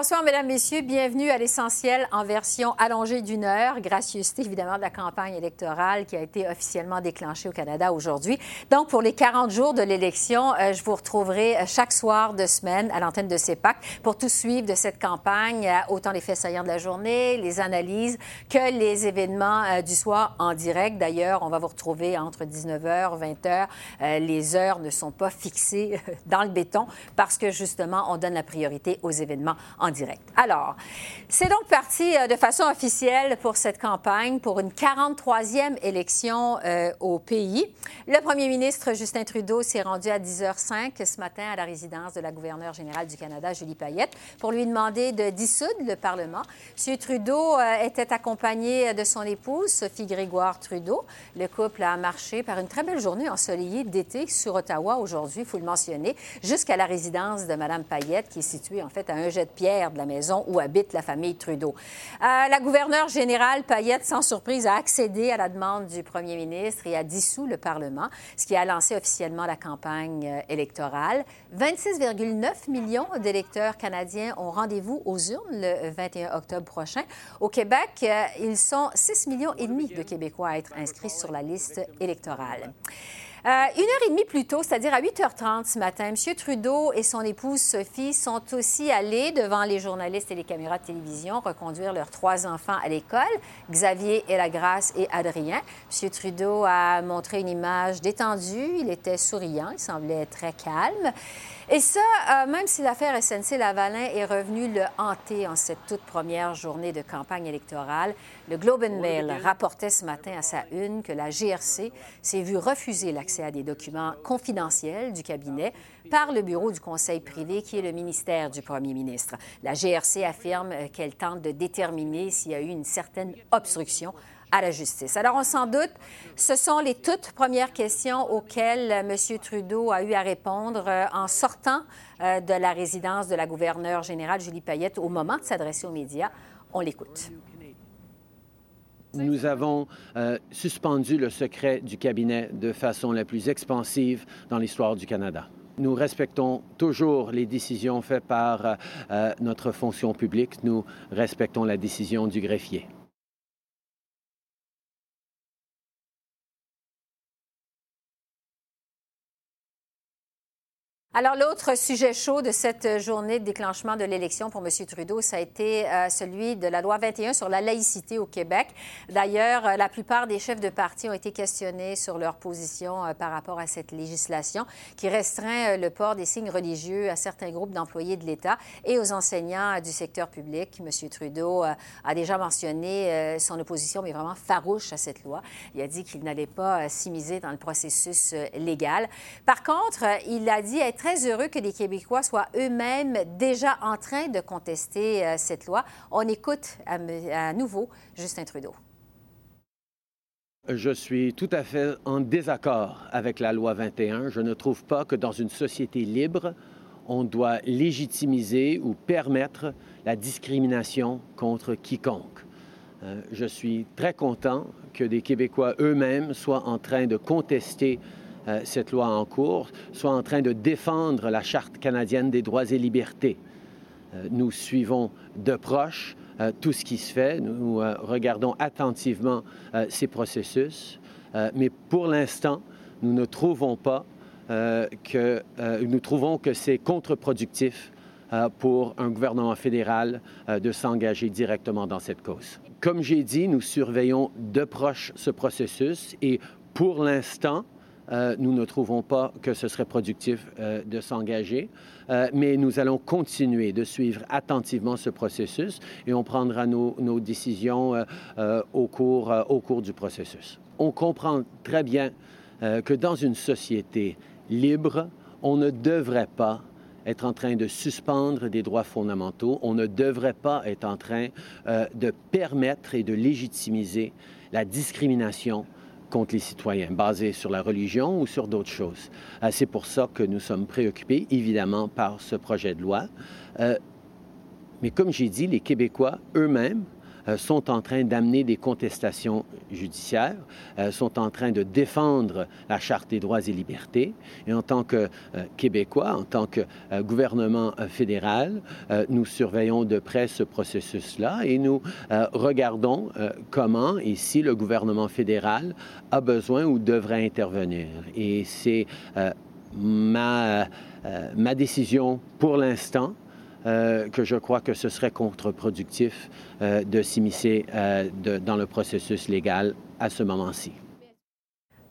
Bonsoir, Mesdames, Messieurs. Bienvenue à l'essentiel en version allongée d'une heure. Gracieuseté, évidemment, de la campagne électorale qui a été officiellement déclenchée au Canada aujourd'hui. Donc, pour les 40 jours de l'élection, euh, je vous retrouverai euh, chaque soir de semaine à l'antenne de CEPAC pour tout suivre de cette campagne, euh, autant les faits saillants de la journée, les analyses, que les événements du soir en direct. D'ailleurs, on va vous retrouver entre 19h, 20h. les heures ne sont pas fixées dans le béton parce que, justement, on donne la priorité aux événements en direct. Alors, c'est donc parti euh, de façon officielle pour cette campagne, pour une 43e élection euh, au pays. Le premier ministre Justin Trudeau s'est rendu à 10h05 ce matin à la résidence de la gouverneure générale du Canada, Julie Payette, pour lui demander de dissoudre le Parlement. M. Trudeau euh, était accompagné de son épouse, Sophie Grégoire Trudeau. Le couple a marché par une très belle journée ensoleillée d'été sur Ottawa aujourd'hui, il faut le mentionner, jusqu'à la résidence de Mme Payette, qui est située en fait à un jet de pierre de la maison où habite la famille Trudeau. Euh, la gouverneure générale Payette, sans surprise, a accédé à la demande du premier ministre et a dissous le Parlement, ce qui a lancé officiellement la campagne euh, électorale. 26,9 millions d'électeurs canadiens ont rendez-vous aux urnes le 21 octobre prochain. Au Québec, euh, ils sont 6 millions et demi de Québécois à être inscrits sur la liste électorale. Euh, une heure et demie plus tôt, c'est-à-dire à 8h30 ce matin, M. Trudeau et son épouse Sophie sont aussi allés devant les journalistes et les caméras de télévision reconduire leurs trois enfants à l'école, Xavier, Ella-Grâce et Adrien. M. Trudeau a montré une image détendue, il était souriant, il semblait très calme. Et ça, euh, même si l'affaire SNC-Lavalin est revenue le hanter en cette toute première journée de campagne électorale, le Globe and Mail rapportait ce matin à sa une que la GRC s'est vue refuser l'accès à des documents confidentiels du cabinet par le bureau du Conseil privé, qui est le ministère du Premier ministre. La GRC affirme qu'elle tente de déterminer s'il y a eu une certaine obstruction à la justice. Alors, on s'en doute, ce sont les toutes premières questions auxquelles M. Trudeau a eu à répondre euh, en sortant euh, de la résidence de la gouverneure générale Julie Payette au moment de s'adresser aux médias. On l'écoute. Nous avons euh, suspendu le secret du cabinet de façon la plus expansive dans l'histoire du Canada. Nous respectons toujours les décisions faites par notre fonction publique. Nous respectons la décision du greffier. Alors, l'autre sujet chaud de cette journée de déclenchement de l'élection pour M. Trudeau, ça a été euh, celui de la loi 21 sur la laïcité au Québec. D'ailleurs, euh, la plupart des chefs de parti ont été questionnés sur leur position euh, par rapport à cette législation qui restreint le port des signes religieux à certains groupes d'employés de l'État et aux enseignants du secteur public. M. Trudeau a déjà mentionné son opposition, mais vraiment farouche à cette loi. Il a dit qu'il n'allait pas s'immiser dans le processus légal. Par contre, il a dit être très heureux que les Québécois soient eux-mêmes déjà en train de contester euh, cette loi. On écoute à, nouveau Justin Trudeau. Je suis tout à fait en désaccord avec la loi 21. Je ne trouve pas que dans une société libre, on doit légitimiser ou permettre la discrimination contre quiconque. Euh, je suis très content que des Québécois eux-mêmes soient en train de contester euh, cette loi en cours, soit en train de défendre la Charte canadienne des droits et libertés. Euh, nous suivons de proche euh, tout ce qui se fait, nous regardons attentivement ces processus, mais pour l'instant, nous ne trouvons pas que nous trouvons que c'est contre-productif pour un gouvernement fédéral de s'engager directement dans cette cause. Comme j'ai dit, nous surveillons de proche ce processus et pour l'instant, euh, nous ne trouvons pas que ce serait productif euh, de s'engager, euh, mais nous allons continuer de suivre attentivement ce processus et on prendra nos, décisions au, cours, du processus. On comprend très bien que dans une société libre, on ne devrait pas être en train de suspendre des droits fondamentaux. On ne devrait pas être en train de permettre et de légitimiser la discrimination contre les citoyens, basée sur la religion ou sur d'autres choses. Euh, c'est pour ça que nous sommes préoccupés, évidemment, par ce projet de loi. Euh, mais comme j'ai dit, les Québécois eux-mêmes sont en train d'amener des contestations judiciaires, euh, sont en train de défendre la Charte des droits et libertés. Et en tant que euh, Québécois, en tant que gouvernement fédéral, nous surveillons de près ce processus-là et nous regardons comment et si le gouvernement fédéral a besoin ou devrait intervenir. Et c'est ma, ma décision pour l'instant euh, que je crois que ce serait contre-productif euh, de s'immiscer euh, dans le processus légal à ce moment-ci.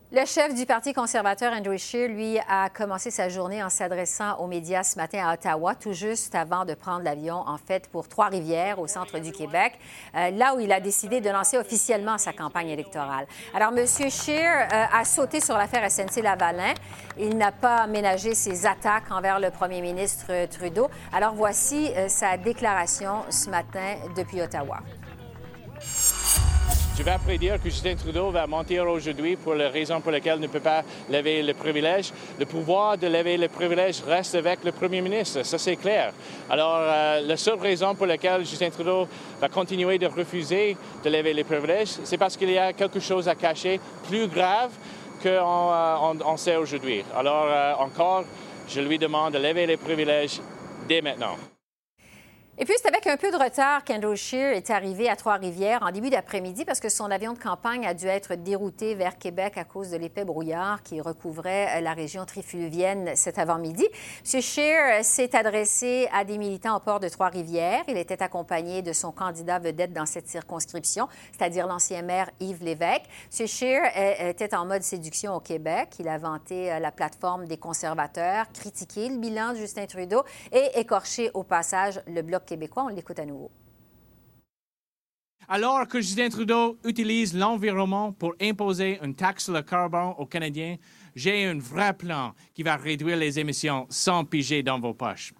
Le chef du Parti conservateur, Andrew Scheer, lui, a commencé sa journée en s'adressant aux médias ce matin à Ottawa, tout juste avant de prendre l'avion, en fait, pour Trois-Rivières, au centre du Québec, euh, là où il a décidé de lancer officiellement sa campagne électorale. Alors, M. Scheer euh, a sauté sur l'affaire SNC-Lavalin. Il n'a pas ménagé ses attaques envers le premier ministre Trudeau. Alors, voici euh, sa déclaration ce matin depuis Ottawa. Je vais prédire que Justin Trudeau va mentir aujourd'hui pour la raison pour laquelle il ne peut pas lever le privilège. Le pouvoir de lever le privilège reste avec le premier ministre, ça c'est clair. Alors, euh, la seule raison pour laquelle Justin Trudeau va continuer de refuser de lever les privilèges, c'est parce qu'il y a quelque chose à cacher plus grave qu'on euh, sait aujourd'hui. Alors, euh, encore, je lui demande de lever les privilèges dès maintenant. Et puis, c'est avec un peu de retard qu'Andrew Scheer est arrivé à Trois-Rivières en début d'après-midi parce que son avion de campagne a dû être dérouté vers Québec à cause de l'épais brouillard qui recouvrait euh, la région trifluvienne cet avant-midi. M. Scheer euh, s'est adressé à des militants au port de Trois-Rivières. Il était accompagné de son candidat vedette dans cette circonscription, c'est-à-dire l'ancien maire Yves Lévesque. M. Scheer euh, était en mode séduction au Québec. Il a vanté la plateforme des conservateurs, critiqué le bilan de Justin Trudeau et écorché au passage le bloc québécois. On l'écoute à nouveau. Alors que Justin Trudeau utilise l'environnement pour imposer une taxe sur le carbone aux Canadiens, j'ai un vrai plan qui va réduire les émissions sans piger dans vos poches.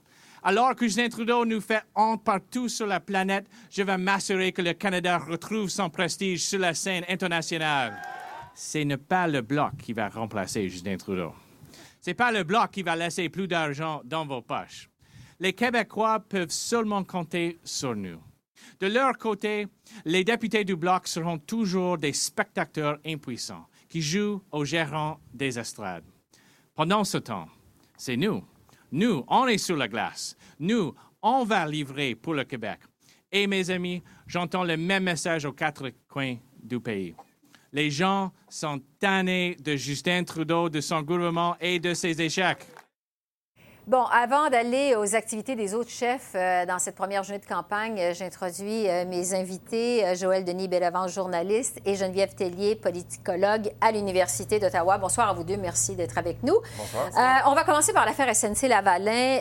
Alors que Justin Trudeau nous fait honte partout sur la planète, je vais m'assurer que le Canada retrouve son prestige sur la scène internationale. Ce n'est pas le Bloc qui va remplacer Justin Trudeau. Ce n'est pas le Bloc qui va laisser plus d'argent dans vos poches les Québécois peuvent seulement compter sur nous. De leur côté, les députés du Bloc seront toujours des spectateurs impuissants qui jouent aux gérants des estrades. Pendant ce temps, c'est nous. Nous, on est sur la glace. Nous, on va livrer pour le Québec. Et mes amis, j'entends le même message aux quatre coins du pays. Les gens sont tannés de Justin Trudeau, de son gouvernement et de ses échecs. Bon, avant d'aller aux activités des autres chefs euh, dans cette première journée de campagne, euh, j'introduis euh, mes invités, Joël Denis Bellevant, journaliste, et Geneviève Tellier, politicologue à l'Université d'Ottawa. Bonsoir à vous deux, merci d'être avec nous. Bonsoir. on va commencer par l'affaire SNC-Lavalin.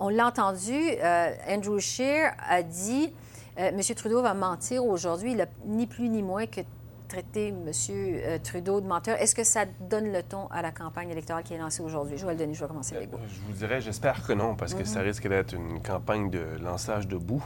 on l'a entendu, Andrew Scheer a dit... M. Trudeau va mentir aujourd'hui. Ni plus ni moins que traiter M. Euh, Trudeau de menteur. Est-ce que ça donne le ton à la campagne électorale qui est lancée aujourd'hui? Joël Denis, je vais commencer avec vous. Je vous dirais, j'espère que non, parce que ça mhm. risque d'être une campagne de lançage de boue.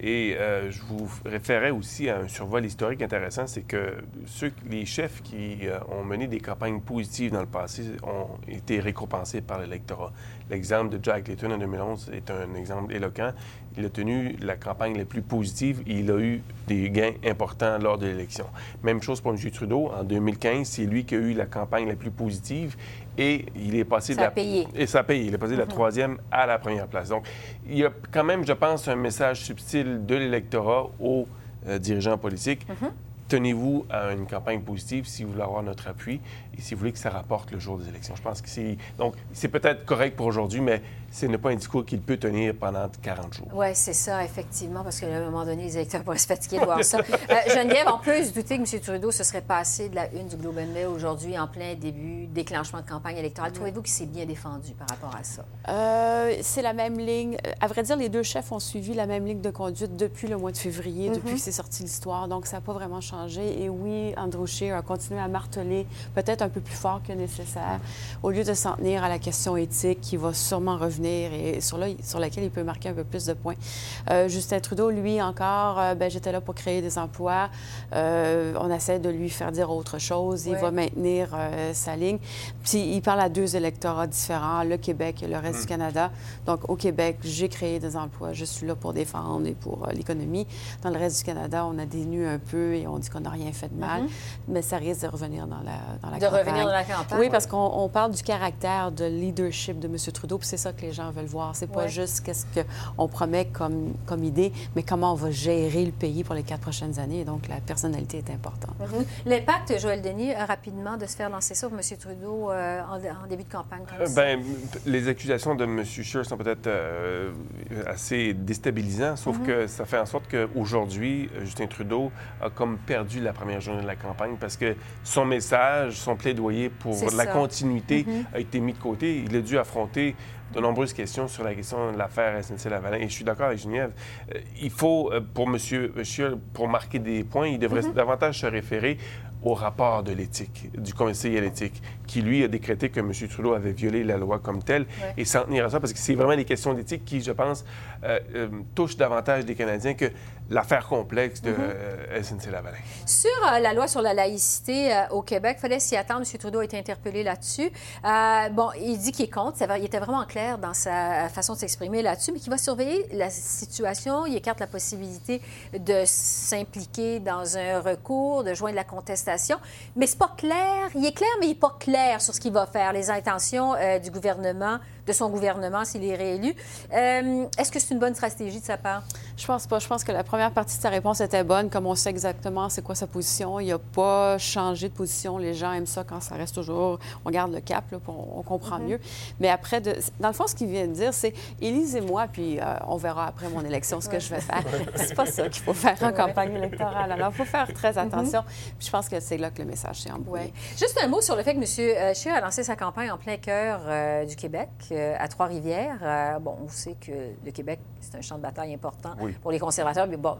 Et euh, je vous référais aussi à un survol historique intéressant, c'est que ceux, les chefs qui euh, ont mené des campagnes positives dans le passé ont été récompensés par l'électorat. L'exemple de Jack Layton en 2011 est un exemple éloquent. Il a tenu la campagne la plus positive et il a eu des gains importants lors de l'élection. Même chose pour M. Trudeau. En 2015, c'est lui qui a eu la campagne la plus positive et il est passé ça de la... payé. Et ça a payé. Il est passé de la troisième à la première place. Donc, il y a quand même, je pense, un message subtil de l'électorat aux euh, dirigeants politiques. Mm-hmm tenez-vous à une campagne positive si vous voulez avoir notre appui et si vous voulez que ça rapporte le jour des élections. Je pense que c'est... Donc, c'est peut-être correct pour aujourd'hui, mais ce n'est pas un discours qu'il peut tenir pendant 40 jours. Oui, c'est ça, effectivement, parce qu'à un moment donné, les électeurs pourraient se fatiguer de voir ça. Euh, Geneviève, on peut se douter que M. Trudeau se serait passé de la une du Globe and Mail aujourd'hui en plein début, déclenchement de campagne électorale. Trouvez-vous qu'il s'est bien défendu par rapport à ça? Euh, c'est la même ligne. À vrai dire, les deux chefs ont suivi la même ligne de conduite depuis le mois de février, depuis mhm. que c'est sorti l'histoire. Donc, ça n'a pas vraiment changé. Et oui, Andrew Scheer a continué à marteler, peut-être un peu plus fort que nécessaire, au lieu de s'en tenir à la question éthique qui va sûrement revenir et sur, là, sur laquelle il peut marquer un peu plus de points. Justin Trudeau, lui, encore, ben, j'étais là pour créer des emplois. on essaie de lui faire dire autre chose. Il va maintenir sa ligne. Puis il parle à deux électorats différents, le Québec et le reste du mm. Canada. Donc, au Québec, j'ai créé des emplois. Je suis là pour défendre et pour l'économie. Dans le reste du Canada, on a dénu un peu et on dit qu'on n'a rien fait de mal. Mm-hmm. Mais ça risque de revenir dans la, dans la de revenir dans la campagne. Oui, parce qu'on parle du caractère de leadership de M. Trudeau, puis c'est ça que les gens veulent voir. C'est pas juste qu'est-ce qu'on promet comme, comme idée, mais comment on va gérer le pays pour les quatre prochaines années. donc, la personnalité est importante. Mhm. L'impact, Joël Denis, euh, rapidement, de se faire lancer ça pour M. Trudeau euh, en, début de campagne? Euh, ben, les accusations de M. Scheer sont peut-être assez déstabilisantes, sauf mhm. que ça fait en sorte qu'aujourd'hui, Justin Trudeau a comme perdu la première journée de la campagne parce que son message, son plaidoyer pour la continuité mhm. a été mis de côté. Il a dû affronter de nombreuses questions sur la question de l'affaire SNC-Lavalin. Et je suis d'accord avec Geneviève. Euh, il faut, euh, pour M. Scheer, pour marquer des points, il devrait mhm. davantage se référer au rapport de l'éthique, du conseil à l'éthique, qui, lui, a décrété que M. Trudeau avait violé la loi comme telle, et s'en tenir à ça, parce que c'est vraiment des questions d'éthique qui, je pense, euh, touchent davantage les Canadiens que l'affaire complexe de mhm. euh, SNC-Lavalin. Sur euh, la loi sur la laïcité euh, au Québec, il fallait s'y attendre. M. Trudeau a été interpellé là-dessus. bon, il dit qu'il est contre. il était vraiment clair dans sa façon de s'exprimer là-dessus, mais qu'il va surveiller la situation. Il écarte la possibilité de s'impliquer dans un recours, de joindre la contestation. Mais c'est pas clair. Il est clair, mais il n'est pas clair sur ce qu'il va faire, les intentions du gouvernement de son gouvernement s'il est réélu. Euh, est-ce que c'est une bonne stratégie de sa part? Je pense pas. Je pense que la première partie de sa réponse était bonne, comme on sait exactement c'est quoi sa position. Il n'a pas changé de position. Les gens aiment ça quand ça reste toujours. On garde le cap, là, on, comprend mm-hmm. mieux. Mais après, de, dans le fond, ce qu'il vient de dire, c'est élisez-moi, puis euh, on verra après mon élection ce que je vais faire. c'est pas ça qu'il faut faire en campagne électorale. Alors, il faut faire très mm-hmm. attention. je pense que c'est là que le message s'est embrouillé. Juste un mot sur le fait que M. Scheer a lancé sa campagne en plein cœur euh, du Québec à Trois-Rivières. Euh, bon, on sait que le Québec, c'est un champ de bataille important pour les conservateurs, mais bon,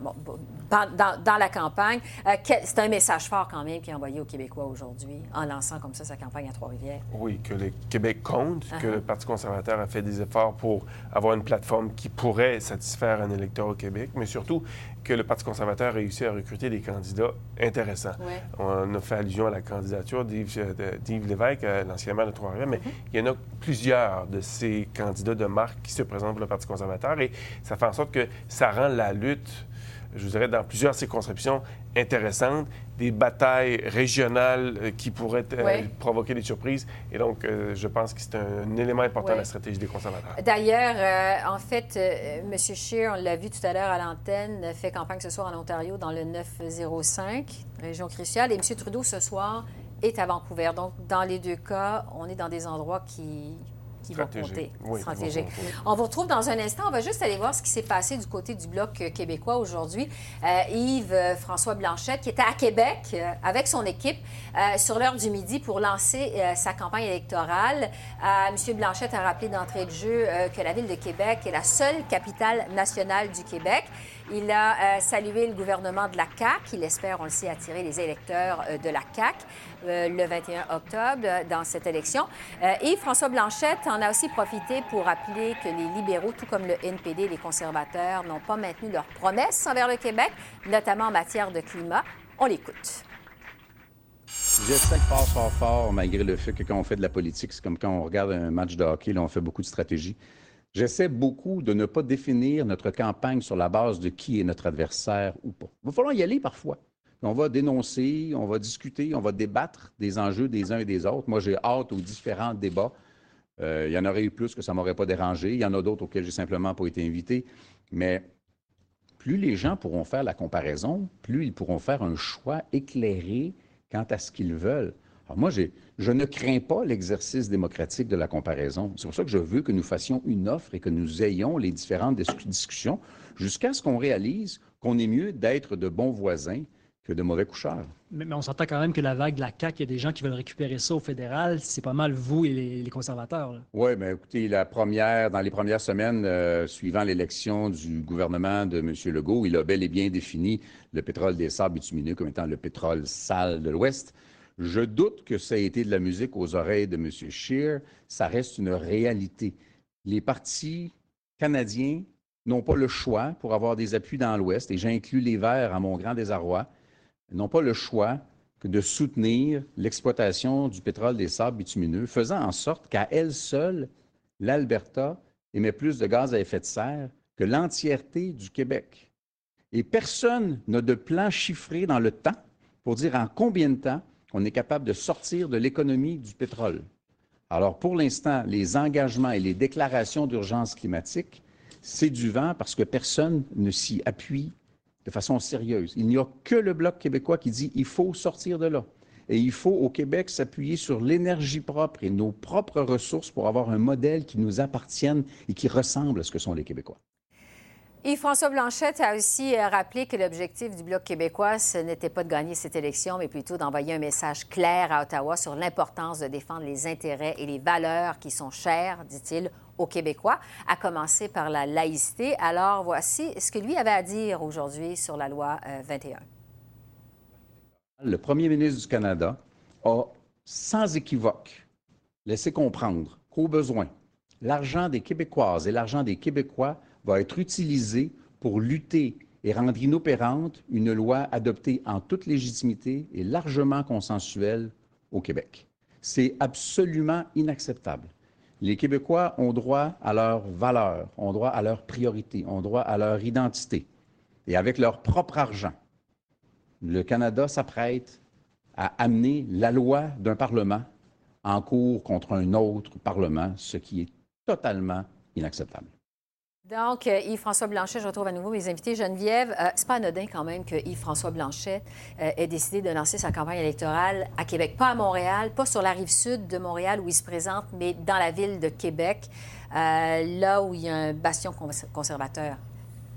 dans, la campagne, euh, c'est un message fort quand même qui est envoyé aux Québécois aujourd'hui en lançant comme ça sa campagne à Trois-Rivières. Oui, que le Québec compte, que uh-huh. le Parti conservateur a fait des efforts pour avoir une plateforme qui pourrait satisfaire un électeur au Québec, mais surtout que le Parti conservateur a réussi à recruter des candidats intéressants. On a fait allusion à la candidature d'Yves, euh, Lévesque, euh, l'ancien maire de Trois-Rivières, mais mm-hmm. il y en a plusieurs de ces candidats de marque qui se présentent pour le Parti conservateur et ça fait en sorte que ça rend la lutte je vous dirais, dans plusieurs circonscriptions intéressantes, des batailles régionales euh, qui pourraient euh, provoquer des surprises. Et donc, euh, je pense que c'est un, élément important de la stratégie des conservateurs. D'ailleurs, en fait, M. Scheer, on l'a vu tout à l'heure à l'antenne, fait campagne ce soir en Ontario dans le 905, région cruciale. Et M. Trudeau, ce soir, est à Vancouver. Donc, dans les deux cas, on est dans des endroits qui qui vont compter. stratégique. On vous retrouve dans un instant. On va juste aller voir ce qui s'est passé du côté du Bloc québécois aujourd'hui. Euh, Yves-François euh, Blanchette, qui était à Québec euh, avec son équipe sur l'heure du midi pour lancer sa campagne électorale. M. Blanchette a rappelé d'entrée de jeu que la ville de Québec est la seule capitale nationale du Québec. Il a salué le gouvernement de la CAQ. Il espère, on le sait, attirer les électeurs de la CAQ le 21 octobre dans cette élection. et François Blanchette en a aussi profité pour rappeler que les libéraux, tout comme le NPD et les conservateurs, n'ont pas maintenu leurs promesses envers le Québec, notamment en matière de climat. On l'écoute. J'essaie de fort, fort, fort, malgré le fait que quand on fait de la politique, c'est comme quand on regarde un match de hockey, là, on fait beaucoup de stratégie. J'essaie beaucoup de ne pas définir notre campagne sur la base de qui est notre adversaire ou pas. Il va falloir y aller parfois. On va dénoncer, on va discuter, on va débattre des enjeux des uns et des autres. Moi, j'ai hâte aux différents débats euh, il y en aurait eu plus que ça ne m'aurait pas dérangé. Il y en a d'autres auxquels j'ai simplement pas été invité. Mais plus les gens pourront faire la comparaison, plus ils pourront faire un choix éclairé quant à ce qu'ils veulent. Alors moi, je ne crains pas l'exercice démocratique de la comparaison. C'est pour ça que je veux que nous fassions une offre et que nous ayons les différentes discussions jusqu'à ce qu'on réalise qu'on est mieux d'être de bons voisins que de mauvais coucheurs. Mais, on s'entend quand même que la vague de la CAQ, il y a des gens qui veulent récupérer ça au fédéral. C'est pas mal vous et les, conservateurs. Oui, mais écoutez, la première, dans les premières semaines euh, suivant l'élection du gouvernement de M. Legault, il a bel et bien défini le pétrole des sables bitumineux comme étant le pétrole sale de l'Ouest. Je doute que ça ait été de la musique aux oreilles de M. Scheer. Ça reste une réalité. les partis canadiens n'ont pas le choix pour avoir des appuis dans l'Ouest, et j'inclus les Verts à mon grand désarroi, n'ont pas le choix que de soutenir l'exploitation du pétrole des sables bitumineux, faisant en sorte qu'à elle seule, l'Alberta émet plus de gaz à effet de serre que l'entièreté du Québec. Et personne n'a de plan chiffré dans le temps pour dire en combien de temps on est capable de sortir de l'économie du pétrole. Alors, pour l'instant, les engagements et les déclarations d'urgence climatique, c'est du vent parce que personne ne s'y appuie de façon sérieuse. Il n'y a que le Bloc québécois qui dit il faut sortir de là. Et il faut au Québec s'appuyer sur l'énergie propre et nos propres ressources pour avoir un modèle qui nous appartienne et qui ressemble à ce que sont les Québécois. Yves-François Blanchette a aussi euh, rappelé que l'objectif du Bloc québécois, ce n'était pas de gagner cette élection, mais plutôt d'envoyer un message clair à Ottawa sur l'importance de défendre les intérêts et les valeurs qui sont chères, dit-il, aux Québécois, à commencer par la laïcité. Alors, voici ce que lui avait à dire aujourd'hui sur la loi 21. Euh, Le premier ministre du Canada a, sans équivoque, laissé comprendre qu'au besoin, l'argent des Québécoises et l'argent des Québécois va être utilisé pour lutter et rendre inopérante une loi adoptée en toute légitimité et largement consensuelle au Québec. C'est absolument inacceptable. Les Québécois ont droit à leurs valeurs, ont droit à leurs priorités, ont droit à leur identité. Et avec leur propre argent, le Canada s'apprête à amener la loi d'un Parlement en cours contre un autre Parlement, ce qui est totalement inacceptable. Donc, euh, Yves-François Blanchet, je retrouve à nouveau mes invités. Geneviève, euh, c'est pas anodin quand même que Yves-François Blanchet euh, ait décidé de lancer sa campagne électorale à Québec, pas à Montréal, pas sur la rive sud de Montréal où il se présente, mais dans la ville de Québec, là où il y a un bastion conservateur.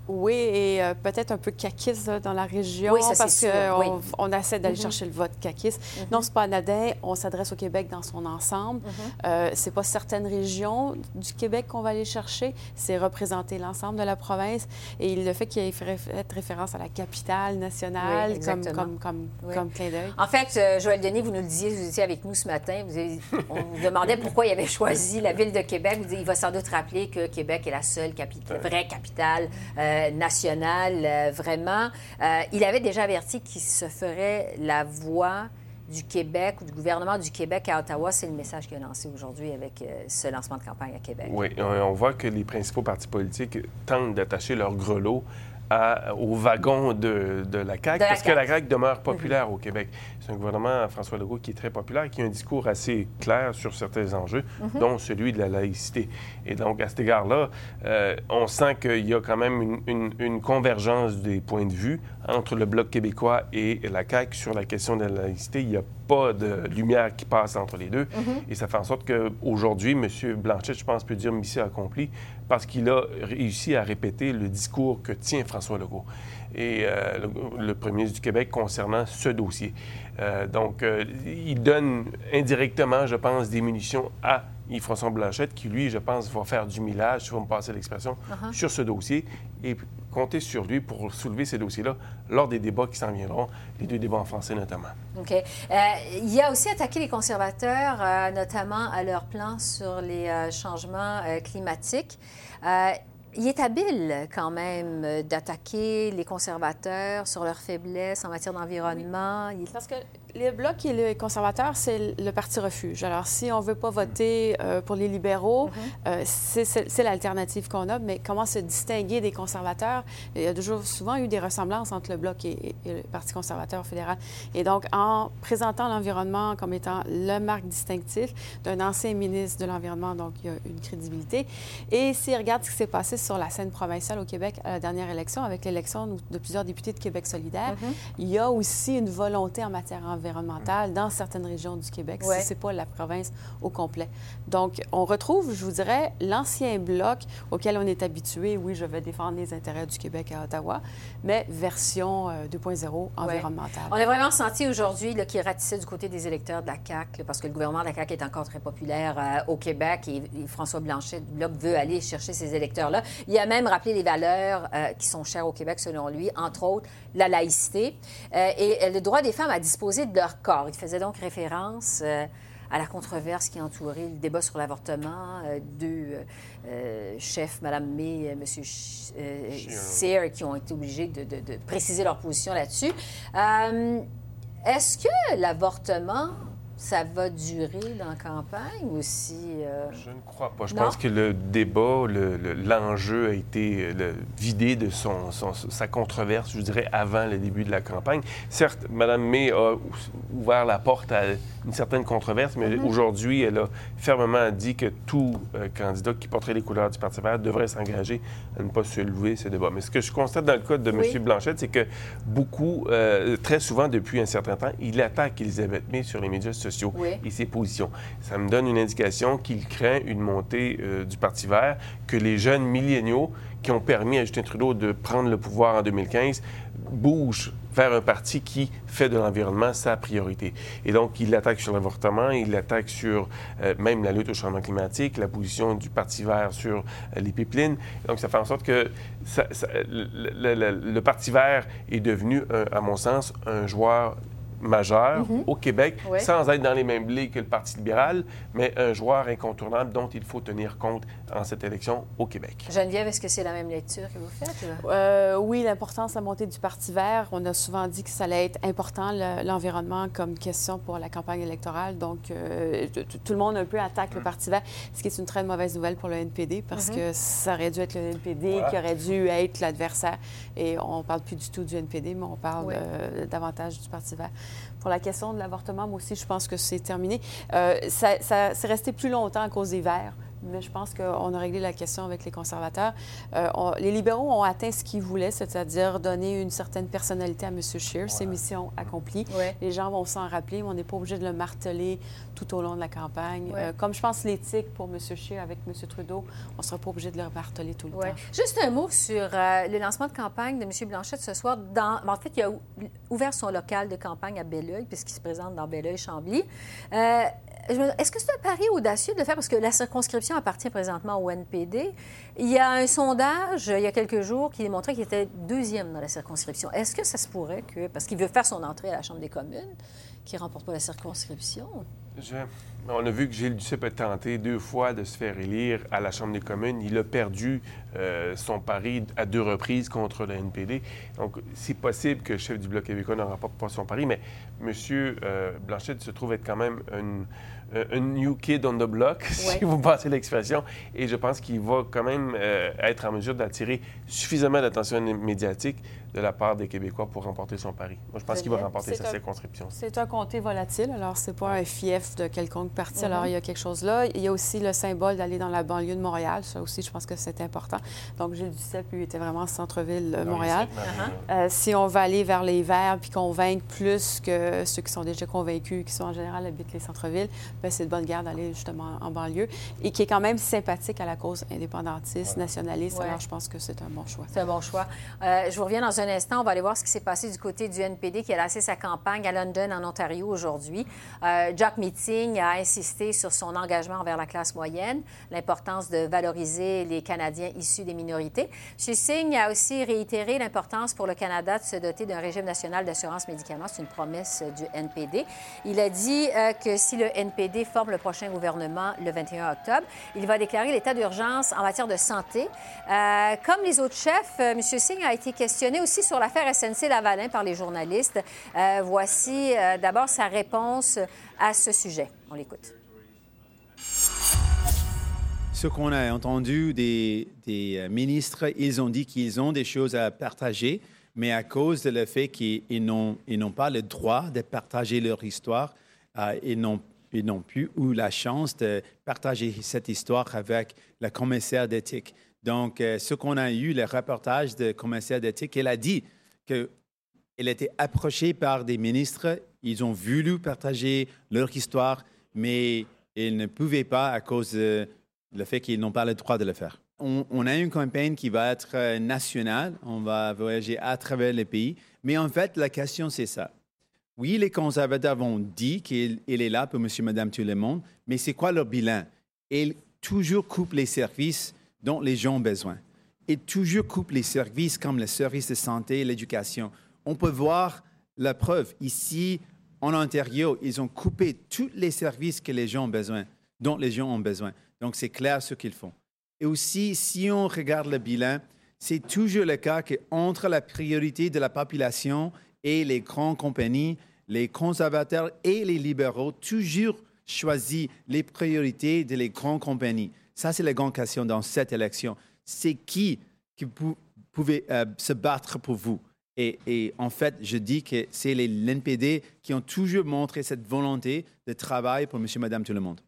Oui, et euh, peut-être un peu caquiste dans la région, oui, parce qu'on on essaie d'aller mm-hmm. chercher le vote caquiste. Mm-hmm. Non, c'est pas anodin. On s'adresse au Québec dans son ensemble. Mm-hmm. euh, c'est pas certaines régions du Québec qu'on va aller chercher, c'est représenter l'ensemble de la province. Et le fait qu'il ait fait référence à la capitale nationale comme, comme, comme, comme, clin d'œil. En fait, euh, Joël Denis, vous nous le disiez, vous étiez avec nous ce matin. Vous on vous demandait pourquoi il avait choisi la ville de Québec. Vous il va sans doute rappeler que Québec est la seule vraie capitale. Euh, national, euh, vraiment. Euh, il avait déjà averti qu'il se ferait la voix du Québec ou du gouvernement du Québec à Ottawa. C'est le message qu'il a lancé aujourd'hui avec ce lancement de campagne à Québec. Oui, on voit que les principaux partis politiques tentent d'attacher leur grelot au wagon de, la CAQ, parce que la CAQ demeure populaire au Québec. C'est un gouvernement, François Legault, qui est très populaire, qui a un discours assez clair sur certains enjeux, mhm. dont celui de la laïcité. Et donc, à cet égard-là, euh, on sent qu'il y a quand même une, convergence des points de vue entre le Bloc québécois et la CAQ sur la question de la laïcité. Il n'y a pas de lumière qui passe entre les deux. Mhm. Et ça fait en sorte qu'aujourd'hui, M. Blanchette, je pense, peut dire mission accomplie parce qu'il a réussi à répéter le discours que tient François Legault et euh, le, premier ministre du Québec concernant ce dossier. Euh, donc, euh, il donne indirectement, je pense, des munitions à Yves-François Blanchette, qui, lui, je pense, va faire du millage, si vous me passez l'expression, uh-huh. sur ce dossier et compter sur lui pour soulever ces dossiers-là lors des débats qui s'en viendront, les deux débats en français notamment. OK. il y a aussi attaqué les conservateurs, notamment à leur plan sur les changements climatiques il est habile quand même euh, d'attaquer les conservateurs sur leurs faiblesses en matière d'environnement. Parce que le Bloc et les conservateurs, c'est le parti refuge. Alors, si on ne veut pas voter euh, pour les libéraux, mm-hmm. euh, c'est l'alternative qu'on a. Mais comment se distinguer des conservateurs? Il y a toujours souvent eu des ressemblances entre le Bloc et, le Parti conservateur fédéral. Et donc, en présentant l'environnement comme étant le marque distinctif d'un ancien ministre de l'Environnement, donc il y a une crédibilité. Et si regarde ce qui s'est passé sur la scène provinciale au Québec à la dernière élection, avec l'élection de plusieurs députés de Québec solidaire, mm-hmm. il y a aussi une volonté en matière environnementale environnementale dans certaines régions du Québec, si ce n'est pas la province au complet. Donc, on retrouve, je vous dirais, l'ancien bloc auquel on est habitué. Oui, je vais défendre les intérêts du Québec à Ottawa, mais version 2.0 euh, environnementale. On a vraiment senti aujourd'hui qu'il ratissait du côté des électeurs de la CAQ, parce que le gouvernement de la CAQ est encore très populaire euh, au Québec et, François Blanchet du Bloc veut aller chercher ces électeurs-là. Il a même rappelé les valeurs euh, qui sont chères au Québec, selon lui, entre autres la laïcité et le droit des femmes à disposer de leur corps. Il faisait donc référence euh, à la controverse qui a entouré le débat sur l'avortement. deux chefs, Mme May et M. Sear, qui ont été obligés de, de préciser leur position là-dessus. Est-ce que l'avortement ça va durer dans la campagne aussi? Euh? Je ne crois pas. Je pense que le débat, l'enjeu a été euh, vidé de son, sa controverse, je dirais, avant le début de la campagne. Certes, Mme May a ouvert la porte à une certaine controverse, mais mhm. aujourd'hui, elle a fermement dit que tout euh, candidat qui porterait les couleurs du Parti vert devrait s'engager à ne pas se lever ce débat. Mais ce que je constate dans le cas de M. Blanchette, c'est que beaucoup, très souvent depuis un certain temps, il attaque Elisabeth May sur les médias sociaux et ses positions. Ça me donne une indication qu'il craint une montée euh, du Parti vert, que les jeunes milléniaux qui ont permis à Justin Trudeau de prendre le pouvoir en 2015 bougent vers un parti qui fait de l'environnement sa priorité. Et donc, il attaque sur l'avortement, il attaque sur euh, même la lutte au changement climatique, la position du Parti vert sur euh, les pipelines. Donc, ça fait en sorte que le, Parti vert est devenu, à mon sens, un joueur majeur mhm. au Québec, sans être dans les mêmes ligues que le Parti libéral, mais un joueur incontournable dont il faut tenir compte en cette élection au Québec. Geneviève, est-ce que c'est la même lecture que vous faites? Euh, oui, l'importance de la montée du Parti vert. On a souvent dit que ça allait être important, l'environnement, comme question pour la campagne électorale. Donc, euh, tout le monde un peu attaque le. Parti vert, ce qui est une très mauvaise nouvelle pour le NPD parce mm-hmm. que ça aurait dû être le NPD qui aurait dû être l'adversaire. Et on ne parle plus du tout du NPD, mais on parle euh, davantage du Parti vert. Pour la question de l'avortement, moi aussi, je pense que c'est terminé. ça, ça c'est resté plus longtemps à cause des Verts mais je pense qu'on a réglé la question avec les conservateurs. Euh, les libéraux ont atteint ce qu'ils voulaient, c'est-à-dire donner une certaine personnalité à M. Scheer. C'est mission accomplie. Les gens vont s'en rappeler, mais on n'est pas obligé de le marteler tout au long de la campagne. Euh, comme je pense l'éthique pour M. Scheer avec M. Trudeau, on ne sera pas obligé de le marteler tout le temps. Juste un mot sur euh, le lancement de campagne de M. Blanchette ce soir. Dans... En fait, il a ouvert son local de campagne à Belleuil, puisqu'il se présente dans Belleuil-Chambly. Est-ce que c'est un pari audacieux de le faire? Parce que la circonscription appartient présentement au NPD. Il y a un sondage, il y a quelques jours, qui démontrait qu'il était deuxième dans la circonscription. Est-ce que ça se pourrait que, parce qu'il veut faire son entrée à la Chambre des communes, qu'il ne remporte pas la circonscription? On a vu que Gilles Duceppe a tenté deux fois de se faire élire à la Chambre des communes. Il a perdu euh, son pari à deux reprises contre le NPD. Donc, c'est possible que le chef du Bloc québécois ne remporte pas son pari, mais M. Euh, Blanchette se trouve être quand même une euh, un new kid on the block, si vous passez l'expression. Et je pense qu'il va quand même euh, être en mesure d'attirer suffisamment d'attention médiatique de la part des Québécois pour remporter son pari. Moi, je pense qu'il va remporter sa circonscription. C'est un comté volatile, alors c'est pas un fief de quelconque parti. Mm-hmm. Alors, il y a quelque chose là. Il y a aussi le symbole d'aller dans la banlieue de Montréal. Ça aussi, je pense que c'est important. Donc, Gilles Duceppe, lui, était vraiment centre-ville ah Montréal. Euh, si on va aller vers les Verts puis convaincre plus que ceux qui sont déjà convaincus, qui sont en général habitent les centres-villes, ben, c'est de bonne guerre d'aller justement en banlieue et qui est quand même sympathique à la cause indépendantiste, nationaliste. Alors, je pense que c'est un bon choix. C'est un bon choix. Euh, je vous reviens dans un instant. On va aller voir ce qui s'est passé du côté du NPD qui a lancé sa campagne à London, en Ontario, aujourd'hui. Euh, Jack Meeting a insisté sur son engagement envers la classe moyenne, l'importance de valoriser les Canadiens issus des minorités. M. Singh a aussi réitéré l'importance pour le Canada de se doter d'un régime national d'assurance médicaments. C'est une promesse du NPD. Il a dit euh, que si le NPD forme le prochain gouvernement le 21 octobre, il va déclarer l'état d'urgence en matière de santé. Euh, comme les autres chefs, M. Singh a été questionné aussi sur l'affaire SNC-Lavalin par les journalistes. Euh, voici euh, d'abord sa réponse à ce sujet. On l'écoute. Ce qu'on a entendu des, des, ministres, ils ont dit qu'ils ont des choses à partager, mais à cause de fait qu'ils n'ont, pas le droit de partager leur histoire, euh, ils n'ont plus eu la chance de partager cette histoire avec le commissaire d'éthique. Donc, ce qu'on a eu, le reportage de commissaire d'éthique, elle a dit qu'elle était approchée par des ministres. Ils ont voulu partager leur histoire, mais ils ne pouvaient pas à cause du fait qu'ils n'ont pas le droit de le faire. On, a une campagne qui va être euh, nationale. On va voyager à travers le pays. Mais en fait, la question, c'est ça. Oui, les conservateurs ont dit qu'il est là pour monsieur, madame, tout le monde, mais c'est quoi leur bilan? Ils toujours coupent les services dont les gens ont besoin et toujours coupe les services comme le service de santé l'éducation. On peut voir la preuve. Ici, en Ontario, ils ont coupé tous les services que les gens ont besoin, dont les gens ont besoin. Donc, c'est clair ce qu'ils font. Et aussi, si on regarde le bilan, c'est toujours le cas qu'entre la priorité de la population et les grandes compagnies, les conservateurs et les libéraux toujours choisissent les priorités de les grandes compagnies. Ça, c'est la grande question dans cette élection. C'est qui qui pouvait euh, se battre pour vous? Et, en fait, je dis que c'est les l'NPD qui ont toujours montré cette volonté de travail pour monsieur, madame, tout le monde.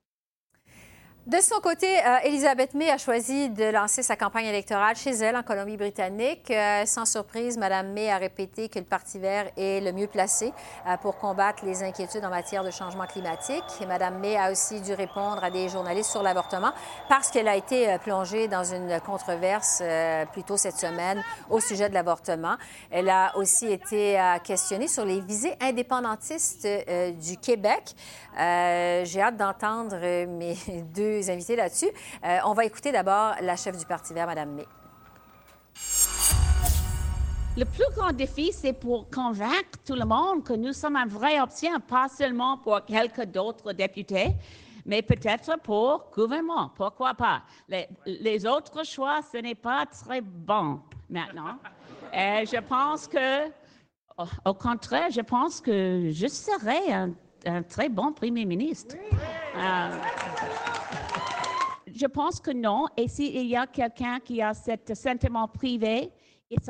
De son côté, euh, Elisabeth May a choisi de lancer sa campagne électorale chez elle, en Colombie-Britannique. Euh, sans surprise, Mme May a répété que le Parti vert est le mieux placé euh, pour combattre les inquiétudes en matière de changement climatique. Et Mme May a aussi dû répondre à des journalistes sur l'avortement parce qu'elle a été plongée dans une controverse plus tôt cette semaine au sujet de l'avortement. Elle a aussi été questionnée sur les visées indépendantistes du Québec. J'ai hâte d'entendre mes deux invités là-dessus. Euh, on va écouter d'abord la chef du Parti vert, Mme May. Le plus grand défi, c'est pour convaincre tout le monde que nous sommes une vraie option, pas seulement pour quelques d'autres députés, mais peut-être pour le gouvernement. Pourquoi pas? Les, autres choix, ce n'est pas très bon maintenant. Et je pense que, au contraire, je pense que je serai un, très bon premier ministre. Euh, je pense que non. Et s'il y a quelqu'un qui a ce sentiment privé,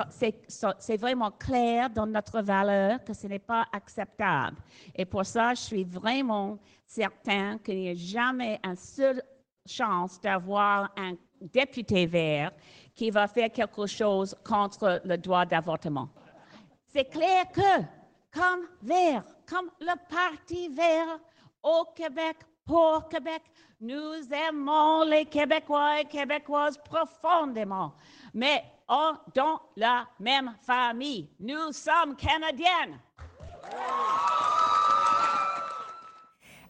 c'est vraiment clair dans notre valeur que ce n'est pas acceptable. Et pour ça, je suis vraiment certain qu'il n'y a jamais une seule chance d'avoir un député vert qui va faire quelque chose contre le droit d'avortement. C'est clair que, comme vert, comme le Parti vert au Québec, pour Québec. Nous aimons les Québécois et Québécoises profondément, mais dans la même famille. Nous sommes Canadiennes.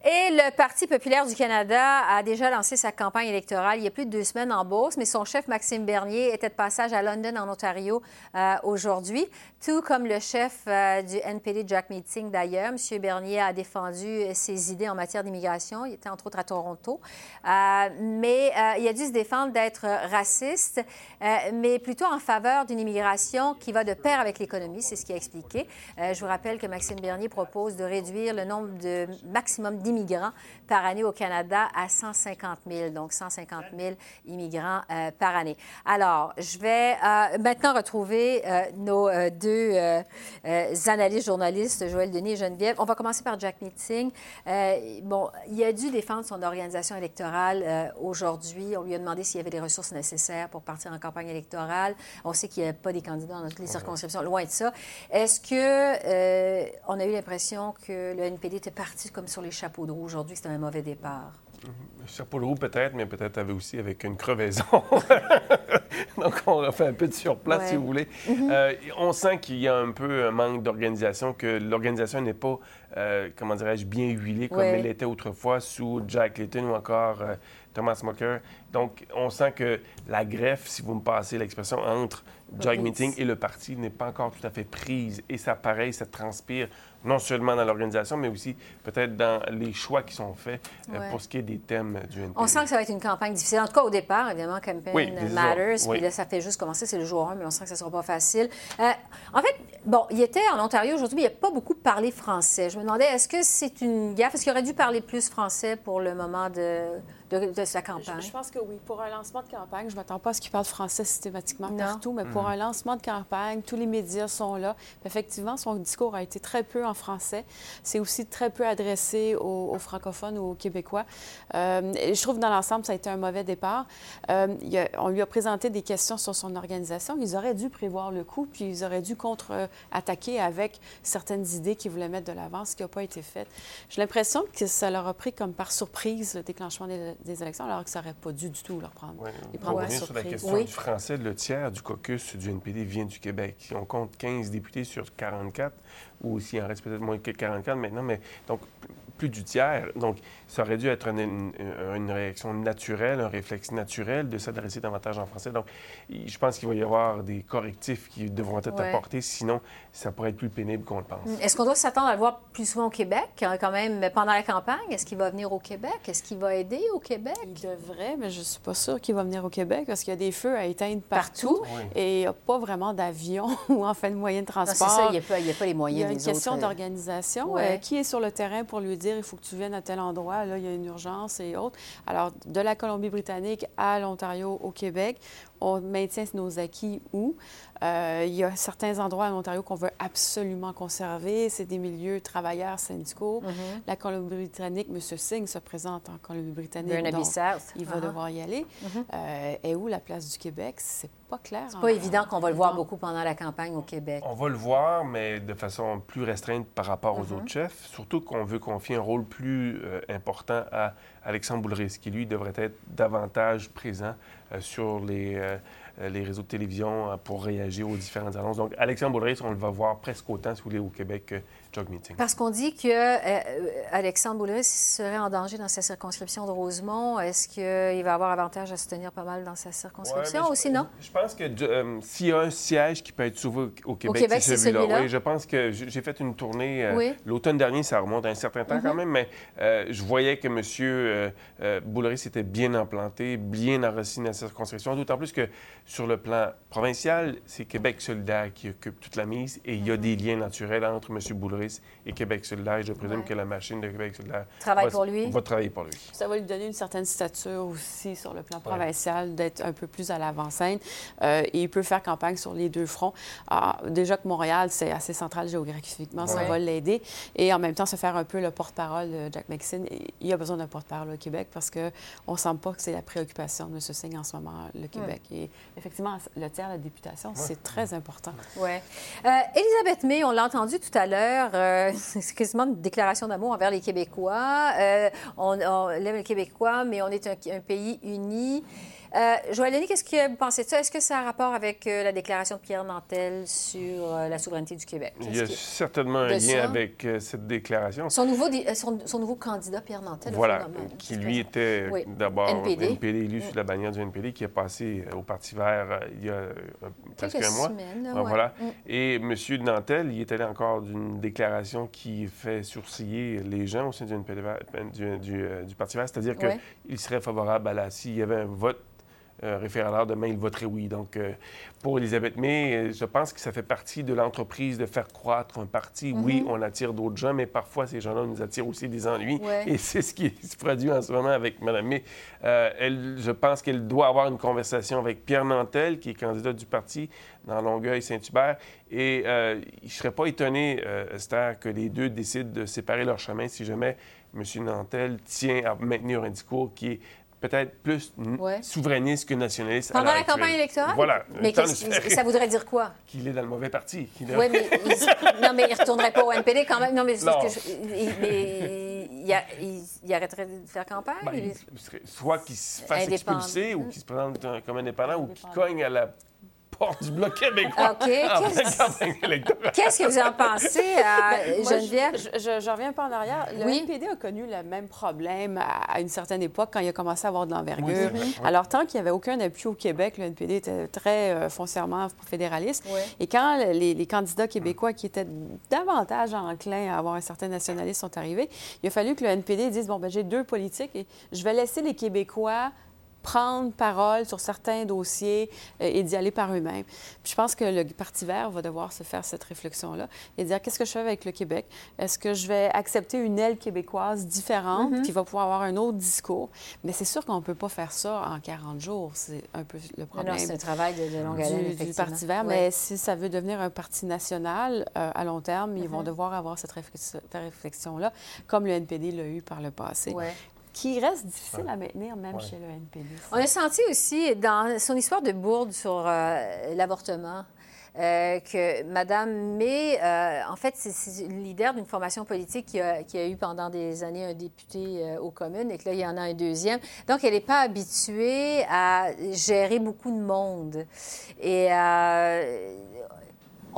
Et le Parti populaire du Canada a déjà lancé sa campagne électorale il y a plus de deux semaines en Beauce, mais son chef Maxime Bernier était de passage à London, en Ontario, euh, aujourd'hui, tout comme le chef euh, du NPD, Jack Meeting, d'ailleurs. M. Bernier a défendu ses idées en matière d'immigration. Il était entre autres à Toronto. Euh, mais il a dû se défendre d'être raciste, mais plutôt en faveur d'une immigration qui va de pair avec l'économie. C'est ce qu'il a expliqué. je vous rappelle que Maxime Bernier propose de réduire le nombre de maximum d'immigrants immigrants par année au Canada à 150 000, donc 150 000 immigrants euh, par année. Alors, je vais euh, maintenant retrouver euh, nos deux analystes journalistes, Joël Denis et Geneviève. On va commencer par Jack Meeting. bon, il a dû défendre son organisation électorale aujourd'hui. On lui a demandé s'il y avait les ressources nécessaires pour partir en campagne électorale. On sait qu'il n'y a pas des candidats dans toutes les circonscriptions, loin de ça. Est-ce que on a eu l'impression que le NPD était parti comme sur les chapeaux aujourd'hui, c'est un mauvais départ. Chapeau de roue peut-être, mais peut-être avait aussi avec une crevaison. Donc, on refait un peu de surplace, si vous voulez. Mm-hmm. Euh, on sent qu'il y a un peu un manque d'organisation, que l'organisation n'est pas, euh, comment dirais-je, bien huilée comme elle était autrefois sous Jack Layton ou encore euh, Thomas Mocker. Donc, on sent que la greffe, si vous me passez l'expression, entre Jack Meeting et le parti n'est pas encore tout à fait prise. Et ça, pareil, ça transpire non seulement dans l'organisation, mais aussi peut-être dans les choix qui sont faits euh, pour ce qui est des thèmes du NPD. On sent que ça va être une campagne difficile. En tout cas, au départ, évidemment, Campaign Matters. Puis là, ça fait juste commencer, c'est le jour 1, mais on sent que ça ne sera pas facile. Euh, en fait, bon, il était en Ontario aujourd'hui, mais il n'a pas beaucoup parlé français. Je me demandais, est-ce que c'est une gaffe? Est-ce qu'il aurait dû parler plus français pour le moment de de, sa campagne? Je, pense que oui. Pour un lancement de campagne, je ne m'attends pas à ce qu'il parle français systématiquement partout, mais pour mhm. un lancement de campagne, tous les médias sont là. Effectivement, son discours a été très peu en français. C'est aussi très peu adressé aux, francophones ou aux Québécois. Euh, je trouve que dans l'ensemble, ça a été un mauvais départ. Euh, on lui a présenté des questions sur son organisation. Ils auraient dû prévoir le coup, puis ils auraient dû contre-attaquer avec certaines idées qu'ils voulaient mettre de l'avant, ce qui n'a pas été fait. J'ai l'impression que ça leur a pris comme par surprise le déclenchement des, des élections, alors que ça n'aurait pas dû du tout leur prendre. Oui. Les prendre sur la question du français, le tiers du caucus du NPD vient du Québec. On compte 15 députés sur 44, ou s'il en reste peut-être moins que 44 maintenant, mais donc plus du tiers. Donc, ça aurait dû être une, une, réaction naturelle, un réflexe naturel de s'adresser davantage en français. Donc, je pense qu'il va y avoir des correctifs qui devront être apportés, sinon ça pourrait être plus pénible qu'on le pense. Est-ce qu'on doit s'attendre à le voir plus souvent au Québec, quand même, pendant la campagne? Est-ce qu'il va venir au Québec? Est-ce qu'il va aider au Québec? Il devrait, mais je ne suis pas sûre qu'il va venir au Québec parce qu'il y a des feux à éteindre partout, et il n'y a pas vraiment d'avion ou en fait de moyens de transport. C'est ça, il n'y a, pas les moyens. Il y a une question euh, d'organisation. Euh, qui est sur le terrain pour lui dire il faut que tu viennes à tel endroit, là, il y a une urgence et autres. Alors, de la Colombie-Britannique à l'Ontario, au Québec, on maintient nos acquis où? Euh, il y a certains endroits en Ontario qu'on veut absolument conserver. C'est des milieux travailleurs syndicaux. Mm-hmm. La Colombie-Britannique, M. Singh se présente en Colombie-Britannique. Il va uh-huh. devoir y aller. Mm-hmm. Euh, et où la place du Québec? C'est pas clair. C'est pas évident qu'on va le voir beaucoup pendant la campagne au Québec. On va le voir, mais de façon plus restreinte par rapport aux mm-hmm. autres chefs. Surtout qu'on veut confier un rôle plus euh, important à Alexandre Boulris, qui lui devrait être davantage présent sur les euh, les réseaux de télévision euh, pour réagir aux différentes annonces. Donc, Alexandre Boulris, on le va voir presque autant, si vous voulez, au Québec Meeting. Parce qu'on dit que euh, Alexandre Boulris serait en danger dans sa circonscription de Rosemont. Est-ce qu'il va avoir avantage à se tenir pas mal dans sa circonscription aussi, non? Je pense que s'il y a un siège qui peut être sauvé au Québec, c'est celui-là. oui, je pense que j'ai fait une tournée l'automne dernier, ça remonte à un certain temps quand mhm. même, mais je voyais que M. Boulris était bien implanté, bien enraciné dans sa circonscription, d'autant plus que sur le plan provincial, c'est Québec solidaire qui occupe toute la mise et il y a des liens naturels entre M. Boulris et Québec solidaire. Je présume que la machine de Québec solidaire Travaille pour lui. va travailler pour lui. Ça va lui donner une certaine stature aussi sur le plan provincial, d'être un peu plus à l'avant-scène. Euh, et il peut faire campagne sur les deux fronts. Ah, déjà que Montréal, c'est assez central géographiquement, ça va l'aider. Et en même temps, se faire un peu le porte-parole de Jack Maxine. Il y a besoin d'un porte-parole au Québec parce qu'on ne sent pas que c'est la préoccupation de M. Singh en ce moment, le Québec. Et effectivement, le tiers de la députation, c'est très important. Oui. Euh, Elisabeth May, on l'a entendu tout à l'heure, euh, c'est quasiment une déclaration d'amour envers les Québécois. Euh, on, aime les Québécois, mais on est un pays uni. Euh, Joël qu'est-ce que vous pensez de ça? Est-ce que ça a un rapport avec euh, la déclaration de Pierre Nantel sur euh, la souveraineté du Québec? Il y a certainement un lien avec euh, cette déclaration. Son nouveau, son, nouveau, candidat, Pierre Nantel. Voilà, qui lui était d'abord NPD. élu sous la bannière du NPD, qui est passé au Parti vert il y a presque un mois. Semaines, Voilà. Mm. Et M. Nantel, il est allé encore d'une déclaration qui fait sourciller les gens au sein du, NPD, du, Parti vert, c'est-à-dire qu'il serait favorable à la... S'il y avait un vote référendaire, demain, il voterait oui. Donc, euh, pour Elisabeth May, euh, je pense que ça fait partie de l'entreprise de faire croître un parti. Oui, mhm. on attire d'autres gens, mais parfois, ces gens-là nous attirent aussi des ennuis. Et c'est ce qui se produit en ce moment avec Mme May. elle, je pense qu'elle doit avoir une conversation avec Pierre Nantel, qui est candidat du parti dans Longueuil-Saint-Hubert. Et je ne serais pas étonné, Esther, que les deux décident de séparer leur chemin si jamais M. Nantel tient à maintenir un discours qui est peut-être plus souverainiste que nationaliste. Pendant la campagne électorale? Voilà. Mais ça voudrait dire quoi? Qu'il est dans le mauvais parti. Oui, mais il... non, mais il ne retournerait pas au NPD quand même. Non, mais, non. Que il... mais il... arrêterait de faire campagne? Ben, soit qu'il se fasse expulser ou qu'il se présente comme indépendant ou qu'il cogne à la du Bloc québécois OK. Qu'est-ce que vous en pensez, à Geneviève? Je, reviens un peu en arrière. Le NPD a connu le même problème à, une certaine époque quand il a commencé à avoir de l'envergure. Alors, tant qu'il n'y avait aucun appui au Québec, le NPD était très euh, foncièrement fédéraliste. Et quand les, candidats québécois qui étaient davantage enclins à avoir un certain nationalisme sont arrivés, il a fallu que le NPD dise, bon, ben j'ai deux politiques et je vais laisser les Québécois prendre parole sur certains dossiers euh, et d'y aller par eux-mêmes. je pense que le Parti vert va devoir se faire cette réflexion-là et dire qu'est-ce que je fais avec le Québec? Est-ce que je vais accepter une aile québécoise différente mm-hmm. qui va pouvoir avoir un autre discours? Mais c'est sûr qu'on ne peut pas faire ça en 40 jours. C'est un peu le problème. C'est un travail de, longue haleine, du, Parti vert. Mais si ça veut devenir un parti national euh, à long terme, ils vont mm-hmm. devoir avoir cette réflexion-là, comme le NPD l'a eu par le passé qui reste difficile à maintenir même chez le NPD. On a senti aussi dans son histoire de bourde sur euh, l'avortement. Euh, que Mme May, euh, en fait, c'est le leader d'une formation politique qui a, qui a, eu pendant des années un député aux communes et que là, il y en a un deuxième. Donc, elle n'est pas habituée à gérer beaucoup de monde. Et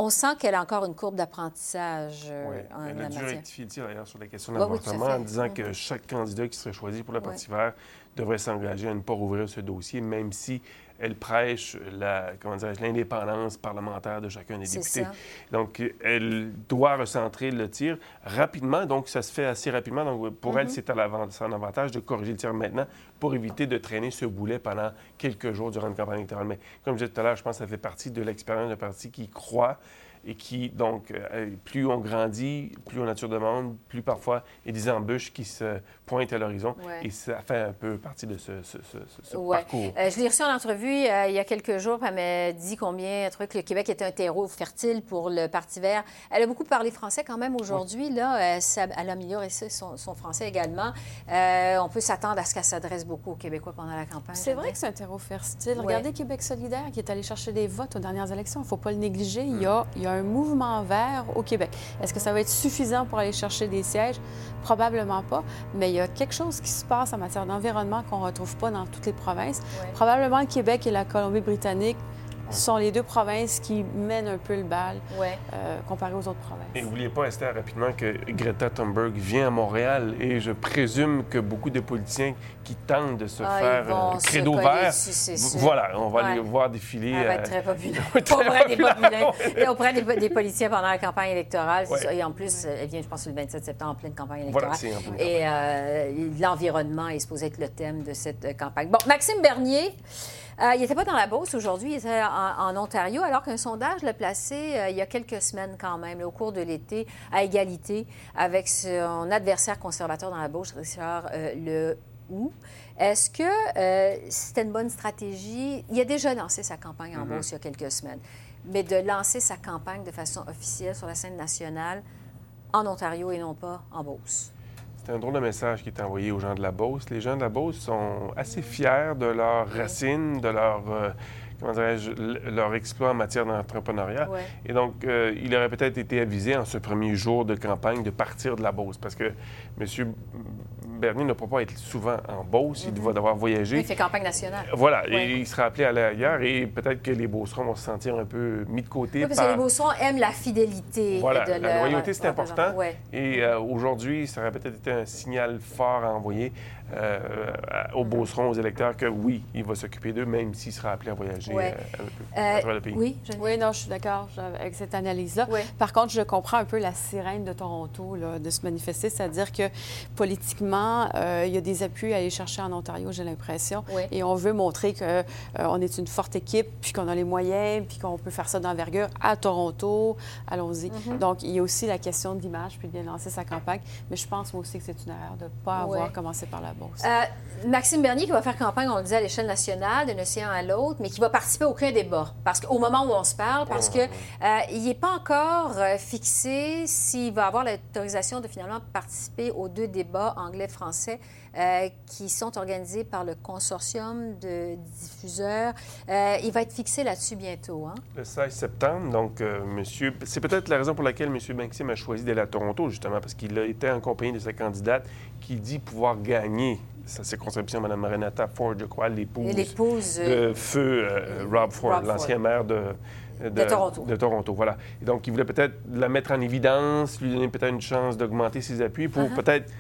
On sent qu'elle a encore une courbe d'apprentissage euh, Oui, en elle a dû rectifier d'ailleurs sur la question de Oui, oui, l'avortement fait. en disant que chaque candidat qui serait choisi pour le Parti vert devrait s'engager à ne pas rouvrir ce dossier, même si elle prêche la, comment l'indépendance parlementaire de chacun des députés. ça. Donc, elle doit recentrer le tir rapidement. Donc, ça se fait assez rapidement. Donc, pour Mhm. elle, c'est à l'avant- c'est un avantage de corriger le tir maintenant pour éviter de traîner ce boulet pendant quelques jours durant une campagne électorale. Mais comme je disais tout à l'heure, je pense que ça fait partie de l'expérience d'un parti qui croit et qui, donc, euh, plus on grandit, plus on a nature de monde, plus parfois il y a des embûches qui se pointent à l'horizon. Ouais. Et ça fait un peu partie de ce, ce- ce- ce- ce Ouais. parcours. Euh, je l'ai reçue en entrevue euh, il y a quelques jours. Elle m'a dit combien elle trouvait que le Québec était un terreau fertile pour le Parti vert. Elle a beaucoup parlé français quand même aujourd'hui. Là, ça- elle a amélioré son, son français également. Euh, on peut s'attendre à ce qu'elle s'adresse beaucoup aux Québécois pendant la campagne. C'est vrai que c'est un terreau fertile. Ouais. Regardez Québec solidaire qui est allé chercher des votes aux dernières élections. Il ne faut pas le négliger. Il y, a, il y a un mouvement vert au Québec. Est-ce que ça va être suffisant pour aller chercher des sièges? Probablement pas. Mais il y a quelque chose qui se passe en matière d'environnement qu'on ne retrouve pas dans toutes les provinces. Ouais. Probablement le Québec et la Colombie-Britannique sont les deux provinces qui mènent un peu le bal Ouais. euh, comparé aux autres provinces. Et n'oubliez pas, Esther, rapidement, que Greta Thunberg vient à Montréal et je présume que beaucoup de politiciens qui tentent de se Ah, faire vont euh, credo vert, sûr. voilà, on va Ouais. les voir défiler. Elle va euh, être très populaire. Auprès des populaire, populaires. Et auprès des, des politiciens pendant la campagne électorale. c'est Ouais. ça. Et en plus, elle vient, je pense, le 27 septembre en pleine campagne Voilà, électorale. c'est en pleine Et euh, l'environnement est supposé être le thème de cette euh, campagne. Bon, Maxime Bernier, euh, il n'était pas dans la Beauce aujourd'hui, il était en, en Ontario, alors qu'un sondage l'a placé euh, il y a quelques semaines quand même, là, au cours de l'été, à égalité avec son adversaire conservateur dans la Beauce, Richard euh, Le Hou. Est-ce que euh, c'était une bonne stratégie? Il a déjà lancé sa campagne en Beauce il y a quelques semaines, mais de lancer sa campagne de façon officielle sur la scène nationale en Ontario et non pas en Beauce. C'est un drôle de message qui est envoyé aux gens de la Beauce. Les gens de la Beauce sont assez fiers de leurs racines, de leur, euh, comment leur exploit en matière d'entrepreneuriat. Ouais. Et donc, euh, il aurait peut-être été avisé en ce premier jour de campagne de partir de la Beauce parce que M. Bernier ne peut pas être souvent en Beauce. Il va devoir voyager. Il fait campagne nationale. Voilà, Ouais. et il sera appelé à aller ailleurs et peut-être que les Beaucerons vont se sentir un peu mis de côté Oui, parce par... que les Beaucerons aiment la fidélité. Voilà, de la leur loyauté, c'est important. Ouais. Et euh, aujourd'hui, ça aurait peut-être été un signal fort à envoyer euh, aux Beaucerons, aux électeurs, que oui, il va s'occuper d'eux, même s'il sera appelé à voyager Ouais. euh, un peu Euh, à travers le pays. oui, Geneviève? Oui, non, je suis d'accord avec cette analyse-là. Oui. Par contre, je comprends un peu la sirène de Toronto là, de se manifester, c'est-à-dire que politiquement, euh, il y a des appuis à aller chercher en Ontario, j'ai l'impression, Oui. et on veut montrer qu'on est une forte équipe, puis qu'on a les moyens, puis qu'on peut faire ça d'envergure à Toronto. Allons-y. Mm-hmm. Donc, il y a aussi la question de l'image, puis de bien lancer sa campagne. Mais je pense moi aussi que c'est une erreur de ne pas avoir commencé par la Euh, Maxime Bernier qui va faire campagne, on le disait, à l'échelle nationale, d'un océan à l'autre, mais qui va participer à aucun débat. Parce qu'au moment où on se parle, parce que euh, n'est pas encore euh, fixé s'il va avoir l'autorisation de finalement participer aux deux débats anglais-français euh, qui sont organisés par le consortium de diffuseurs. Euh, il va être fixé là-dessus bientôt. Hein? Le 16 septembre, donc, euh, monsieur... C'est peut-être la raison pour laquelle M. Maxime a choisi d'aller à Toronto, justement, parce qu'il a été en compagnie de sa candidate qui dit pouvoir gagner sa circonscription, Mme Renata Ford, je crois, l'épouse L'épouse. euh, de feu euh, Rob Ford, Rob Ford. l'ancien maire de, De Toronto. de Toronto, voilà. Et donc, il voulait peut-être la mettre en évidence, lui donner peut-être une chance d'augmenter ses appuis pour Uh-huh. peut-être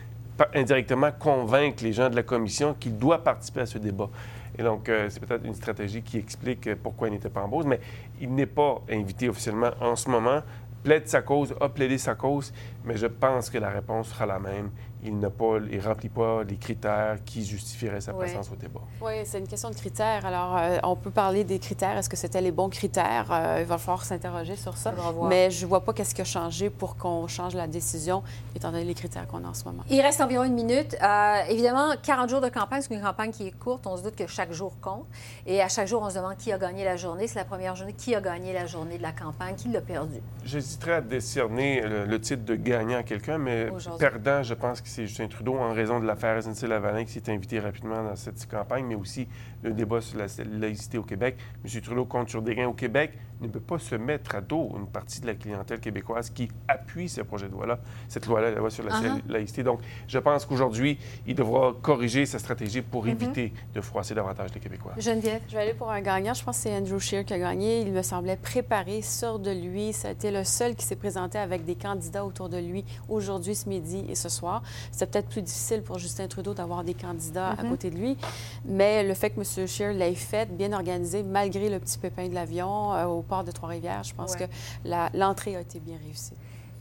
indirectement convaincre les gens de la commission qu'il doit participer à ce débat. Et donc, euh, c'est peut-être une stratégie qui explique pourquoi il n'était pas en Beauce, mais il n'est pas invité officiellement en ce moment. Plaide sa cause, a plaidé sa cause, mais je pense que la réponse sera la même. Il n'a pas, il remplit pas les critères qui justifieraient sa présence au débat. Oui, c'est une question de critères. Alors, euh, on peut parler des critères. Est-ce que c'était les bons critères? Euh, il va falloir s'interroger sur ça. Mais je ne vois pas qu'est-ce qui a changé pour qu'on change la décision, étant donné les critères qu'on a en ce moment. Il reste environ une minute. Euh, évidemment, 40 jours de campagne, c'est une campagne qui est courte. On se doute que chaque jour compte. Et à chaque jour, on se demande qui a gagné la journée. C'est la première journée. Qui a gagné la journée de la campagne? Qui l'a perdu? J'hésiterais à décerner le, le titre de gagnant à quelqu'un, mais perdant, je pense que c'est Justin Trudeau en raison de l'affaire SNC-Lavalin qui s'est invité rapidement dans cette campagne, mais aussi le débat sur la laïcité au Québec. M. Trudeau compte sur des gains au Québec, ne peut pas se mettre à dos une partie de la clientèle québécoise qui appuie ce projet de loi-là, cette loi-là, la loi sur la uh-huh. laïcité. Donc, je pense qu'aujourd'hui, il devra corriger sa stratégie pour mm-hmm. éviter de froisser davantage les Québécois. Geneviève? Je vais aller pour un gagnant. Je pense que c'est Andrew Scheer qui a gagné. Il me semblait préparé, sûr de lui. Ça a été le seul qui s'est présenté avec des candidats autour de lui aujourd'hui, ce midi et ce soir. C'est peut-être plus difficile pour Justin Trudeau d'avoir des candidats à mm-hmm. côté de lui, mais le fait que M. Scheer l'ait fait, bien organisé, malgré le petit pépin de l'avion euh, au port de Trois-Rivières, je pense que l'entrée a été bien réussie.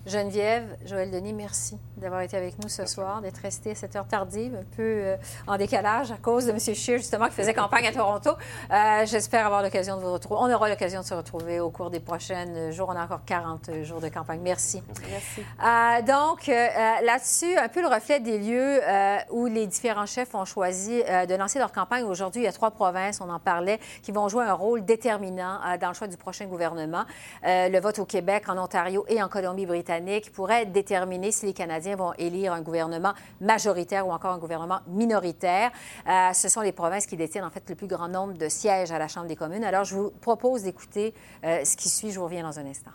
Geneviève, Joël Denis, merci d'avoir été avec nous ce soir, d'être resté à cette heure tardive, un peu euh, en décalage à cause de M. Scheer, justement, qui faisait campagne à Toronto. Euh, j'espère avoir l'occasion de vous retrouver. On aura l'occasion de se retrouver au cours des prochains jours. On a encore 40 jours de campagne. Merci. Merci. Euh, donc, là-dessus, un peu le reflet des lieux où les différents chefs ont choisi de lancer leur campagne. Aujourd'hui, il y a trois provinces, on en parlait, qui vont jouer un rôle déterminant dans le choix du prochain gouvernement. le vote au Québec, en Ontario et en Colombie-Britannique pourrait déterminer si les Canadiens vont élire un gouvernement majoritaire ou encore un gouvernement minoritaire. Euh, ce sont les provinces qui détiennent en fait le plus grand nombre de sièges à la Chambre des communes. Alors, je vous propose d'écouter euh, ce qui suit. Je vous reviens dans un instant.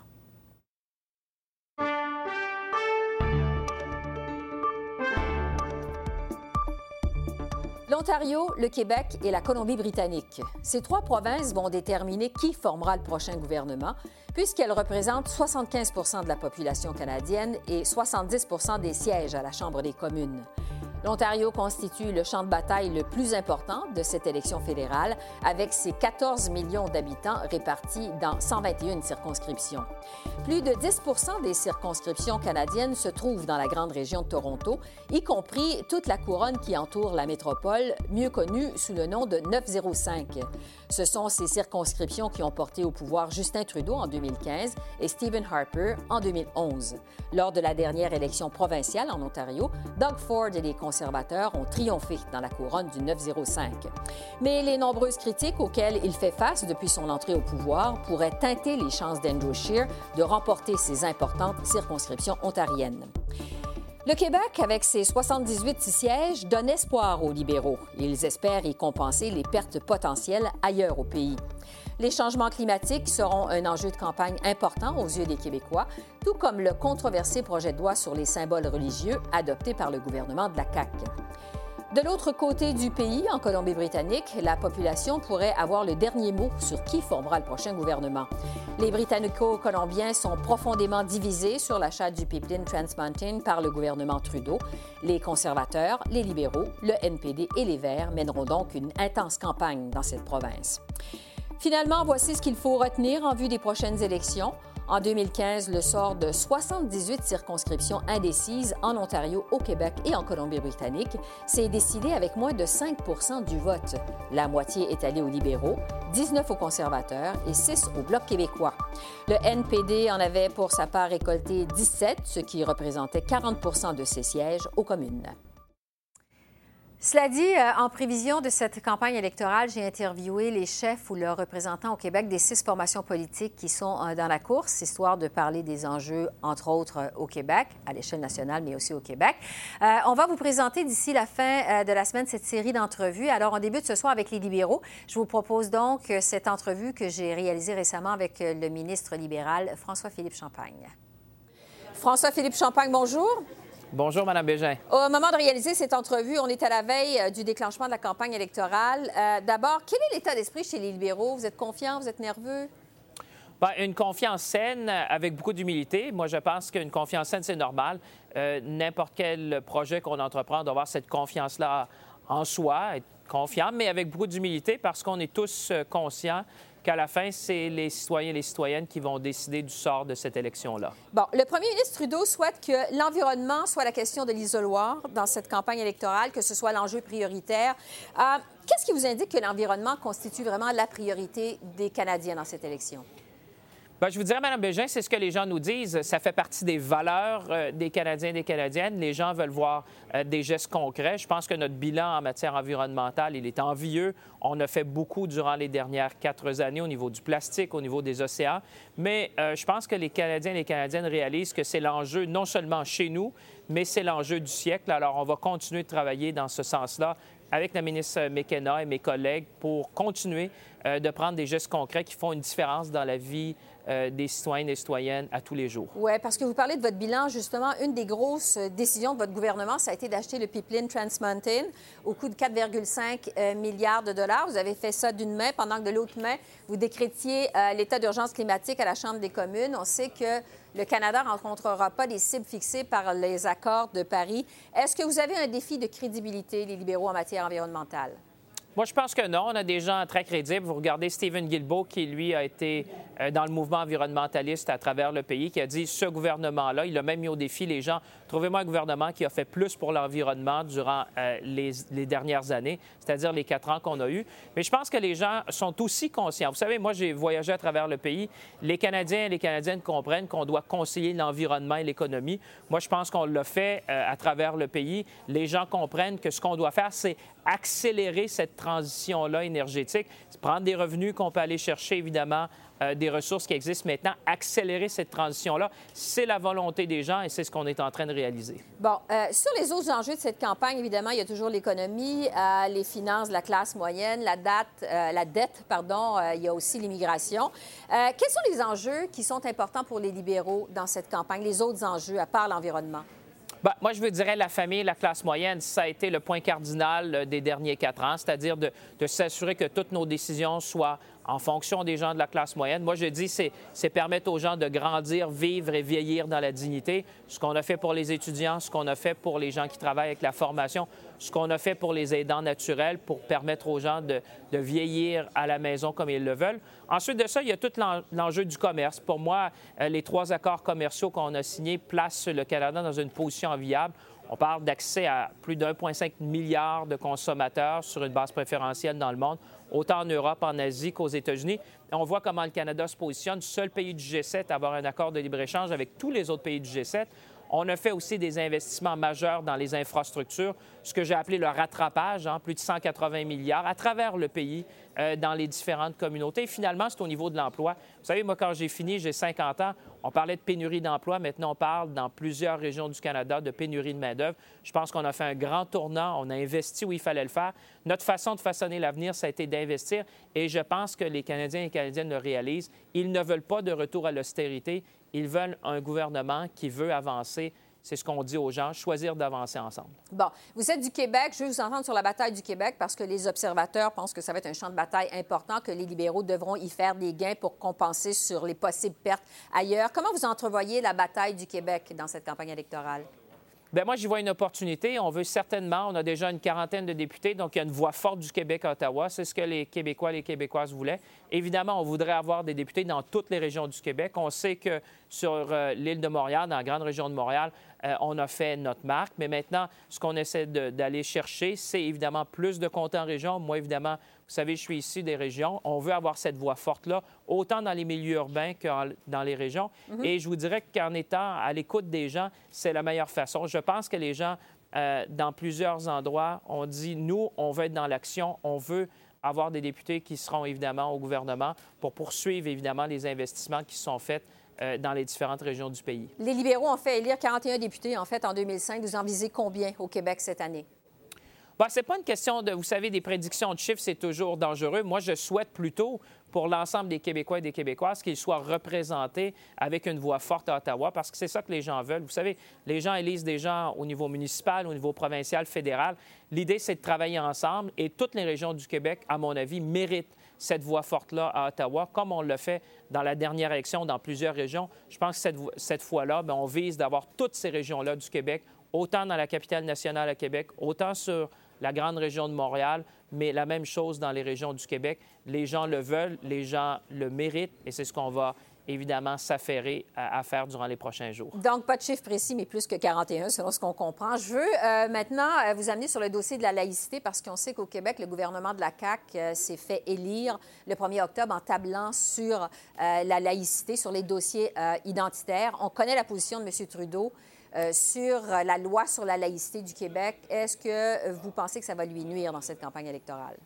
L'Ontario, le Québec et la Colombie-Britannique. Ces trois provinces vont déterminer qui formera le prochain gouvernement, puisqu'elles représentent 75% de la population canadienne et 70% des sièges à la Chambre des communes. L'Ontario constitue le champ de bataille le plus important de cette élection fédérale, avec ses 14 millions d'habitants répartis dans 121 circonscriptions. Plus de 10% des circonscriptions canadiennes se trouvent dans la grande région de Toronto, y compris toute la couronne qui entoure la métropole, mieux connue sous le nom de 905. Ce sont ces circonscriptions qui ont porté au pouvoir Justin Trudeau en 2015 et Stephen Harper en 2011. Lors de la dernière élection provinciale en Ontario, Doug Ford et les conservateurs ont triomphé dans la couronne du 905. Mais les nombreuses critiques auxquelles il fait face depuis son entrée au pouvoir pourraient teinter les chances d'Andrew Scheer de remporter ces importantes circonscriptions ontariennes. Le Québec, avec ses 78 sièges, donne espoir aux libéraux. Ils espèrent y compenser les pertes potentielles ailleurs au pays. Les changements climatiques seront un enjeu de campagne important aux yeux des Québécois, tout comme le controversé projet de loi sur les symboles religieux adopté par le gouvernement de la CAQ. De l'autre côté du pays, en Colombie-Britannique, la population pourrait avoir le dernier mot sur qui formera le prochain gouvernement. Les Britannico-Colombiens sont profondément divisés sur l'achat du pipeline Trans Mountain par le gouvernement Trudeau. Les conservateurs, les libéraux, le NPD et les Verts mèneront donc une intense campagne dans cette province. Finalement, voici ce qu'il faut retenir en vue des prochaines élections. En 2015, le sort de 78 circonscriptions indécises en Ontario, au Québec et en Colombie-Britannique s'est décidé avec moins de 5% du vote. La moitié est allée aux libéraux, 19 aux conservateurs et 6 au Bloc québécois. Le NPD en avait pour sa part récolté 17, ce qui représentait 40% de ses sièges aux communes. Cela dit, euh, en prévision de cette campagne électorale, j'ai interviewé les chefs ou leurs représentants au Québec des six formations politiques qui sont euh, dans la course, histoire de parler des enjeux, entre autres, euh, au Québec, à l'échelle nationale, mais aussi au Québec. on va vous présenter d'ici la fin de la semaine cette série d'entrevues. Alors, on débute ce soir avec les libéraux. Je vous propose donc cette entrevue que j'ai réalisée récemment avec le ministre libéral François-Philippe Champagne. François-Philippe Champagne, bonjour. Bonjour, Mme Bégin. Au moment de réaliser cette entrevue, on est à la veille euh, du déclenchement de la campagne électorale. Euh, d'abord, quel est l'état d'esprit chez les libéraux? Vous êtes confiant? Vous êtes nerveux? Bien, une confiance saine avec beaucoup d'humilité. Moi, je pense qu'une confiance saine, c'est normal. Euh, n'importe quel projet qu'on entreprend doit avoir cette confiance-là en soi, être confiant, mais avec beaucoup d'humilité parce qu'on est tous conscients qu'à la fin, c'est les citoyens et les citoyennes qui vont décider du sort de cette élection-là. Bon, le premier ministre Trudeau souhaite que l'environnement soit la question de l'isoloir dans cette campagne électorale, que ce soit l'enjeu prioritaire. Euh, qu'est-ce qui vous indique que l'environnement constitue vraiment la priorité des Canadiens dans cette élection? Ben, je vous dirais, Mme Bégin, c'est ce que les gens nous disent. Ça fait partie des valeurs euh, des Canadiens et des Canadiennes. Les gens veulent voir euh, des gestes concrets. Je pense que notre bilan en matière environnementale, il est envieux. On a fait beaucoup durant les dernières quatre années au niveau du plastique, au niveau des océans. Mais euh, je pense que les Canadiens et les Canadiennes réalisent que c'est l'enjeu non seulement chez nous, mais c'est l'enjeu du siècle. Alors, on va continuer de travailler dans ce sens-là avec la ministre McKenna et mes collègues pour continuer de prendre des gestes concrets qui font une différence dans la vie euh, des citoyens et citoyennes à tous les jours. Oui, parce que vous parlez de votre bilan, justement, une des grosses euh, décisions de votre gouvernement, ça a été d'acheter le pipeline Trans Mountain au coût de 4,5 euh, milliards de dollars. Vous avez fait ça d'une main, pendant que de l'autre main, vous décrétiez l'état d'urgence climatique à la Chambre des communes. On sait que le Canada ne rencontrera pas des cibles fixées par les accords de Paris. Est-ce que vous avez un défi de crédibilité, les libéraux, en matière environnementale? Moi, je pense que non. On a des gens très crédibles. Vous regardez Stephen Guilbeault, qui, lui, a été euh, dans le mouvement environnementaliste à travers le pays, qui a dit ce gouvernement-là, il a même mis au défi les gens. Trouvez-moi un gouvernement qui a fait plus pour l'environnement durant euh, les, dernières années, c'est-à-dire les quatre ans qu'on a eus. Mais je pense que les gens sont aussi conscients. Vous savez, moi, j'ai voyagé à travers le pays. Les Canadiens et les Canadiennes comprennent qu'on doit concilier l'environnement et l'économie. Moi, je pense qu'on l'a fait euh, à travers le pays. Les gens comprennent que ce qu'on doit faire, c'est accélérer cette transition-là énergétique, prendre des revenus qu'on peut aller chercher, évidemment, des ressources qui existent maintenant, accélérer cette transition-là. C'est la volonté des gens et c'est ce qu'on est en train de réaliser. Bon, euh, sur les autres enjeux de cette campagne, évidemment, il y a toujours l'économie, euh, les finances de la classe moyenne, la, date, la dette, pardon, il y a aussi l'immigration. quels sont les enjeux qui sont importants pour les libéraux dans cette campagne, les autres enjeux, à part l'environnement? Bien, moi, je veux dire la famille, la classe moyenne, ça a été le point cardinal des derniers quatre ans, c'est-à-dire de, de s'assurer que toutes nos décisions soient en fonction des gens de la classe moyenne. Moi, je dis, c'est permettre aux gens de grandir, vivre et vieillir dans la dignité. Ce qu'on a fait pour les étudiants, ce qu'on a fait pour les gens qui travaillent avec la formation, ce qu'on a fait pour les aidants naturels pour permettre aux gens de, vieillir à la maison comme ils le veulent. Ensuite de ça, il y a tout l'enjeu du commerce. Pour moi, euh, les trois accords commerciaux qu'on a signés placent le Canada dans une position enviable. On parle d'accès à plus d'1,5 milliard de consommateurs sur une base préférentielle dans le monde autant en Europe, en Asie qu'aux États-Unis. On voit comment le Canada se positionne, seul pays du G7 à avoir un accord de libre-échange avec tous les autres pays du G7. On a fait aussi des investissements majeurs dans les infrastructures, ce que j'ai appelé le rattrapage, hein, plus de 180 milliards à travers le pays, euh, dans les différentes communautés. finalement, c'est au niveau de l'emploi. Vous savez, moi, quand j'ai fini, j'ai 50 ans, on parlait de pénurie d'emploi. Maintenant, on parle dans plusieurs régions du Canada de pénurie de main-d'œuvre. Je pense qu'on a fait un grand tournant. On a investi où il fallait le faire. Notre façon de façonner l'avenir, ça a été d'investir. Et je pense que les Canadiens et les Canadiennes le réalisent. Ils ne veulent pas de retour à l'austérité. Ils veulent un gouvernement qui veut avancer c'est ce qu'on dit aux gens, choisir d'avancer ensemble. Bon, vous êtes du Québec. Je veux vous entendre sur la bataille du Québec parce que les observateurs pensent que ça va être un champ de bataille important, que les libéraux devront y faire des gains pour compenser sur les possibles pertes ailleurs. Comment vous entrevoyez la bataille du Québec dans cette campagne électorale? Bien, moi, j'y vois une opportunité. On veut certainement, on a déjà une quarantaine de députés, donc il y a une voix forte du Québec à Ottawa. C'est ce que les Québécois et les Québécoises voulaient. Évidemment, on voudrait avoir des députés dans toutes les régions du Québec. On sait que sur euh, l'île de Montréal, dans la grande région de Montréal, euh, on a fait notre marque. Mais maintenant, ce qu'on essaie d'aller chercher, c'est évidemment plus de comptes en région. Moi, évidemment, vous savez, je suis ici des régions. On veut avoir cette voix forte-là, autant dans les milieux urbains que dans les régions. Mhm. Et je vous dirais qu'en étant à l'écoute des gens, c'est la meilleure façon. Je pense que les gens, euh, dans plusieurs endroits, ont dit, nous, on veut être dans l'action, on veut avoir des députés qui seront évidemment au gouvernement pour poursuivre évidemment les investissements qui sont faits euh, dans les différentes régions du pays. Les libéraux ont fait élire 41 députés, en fait, en 2005. Vous en visez combien au Québec cette année? Bon, ce n'est pas une question de, vous savez, des prédictions de chiffres, c'est toujours dangereux. Moi, je souhaite plutôt pour l'ensemble des Québécois et des Québécoises qu'ils soient représentés avec une voix forte à Ottawa, parce que c'est ça que les gens veulent. Vous savez, les gens élisent des gens au niveau municipal, au niveau provincial, fédéral. L'idée, c'est de travailler ensemble et toutes les régions du Québec, à mon avis, méritent cette voix forte-là à Ottawa, comme on l'a fait dans la dernière élection dans plusieurs régions. Je pense que cette, cette fois-là, ben, on vise d'avoir toutes ces régions-là du Québec, autant dans la capitale nationale à Québec, autant sur la grande région de Montréal, mais la même chose dans les régions du Québec. Les gens le veulent, les gens le méritent, et c'est ce qu'on va évidemment s'affairer à, faire durant les prochains jours. Donc, pas de chiffre précis, mais plus que 41, selon ce qu'on comprend. Je veux euh, maintenant euh, vous amener sur le dossier de la laïcité, parce qu'on sait qu'au Québec, le gouvernement de la CAQ euh, s'est fait élire le 1er octobre en tablant sur la laïcité, sur les dossiers identitaires. On connaît la position de M. Trudeau. sur la loi sur la laïcité du Québec. Est-ce que vous pensez que ça va lui nuire dans cette campagne électorale?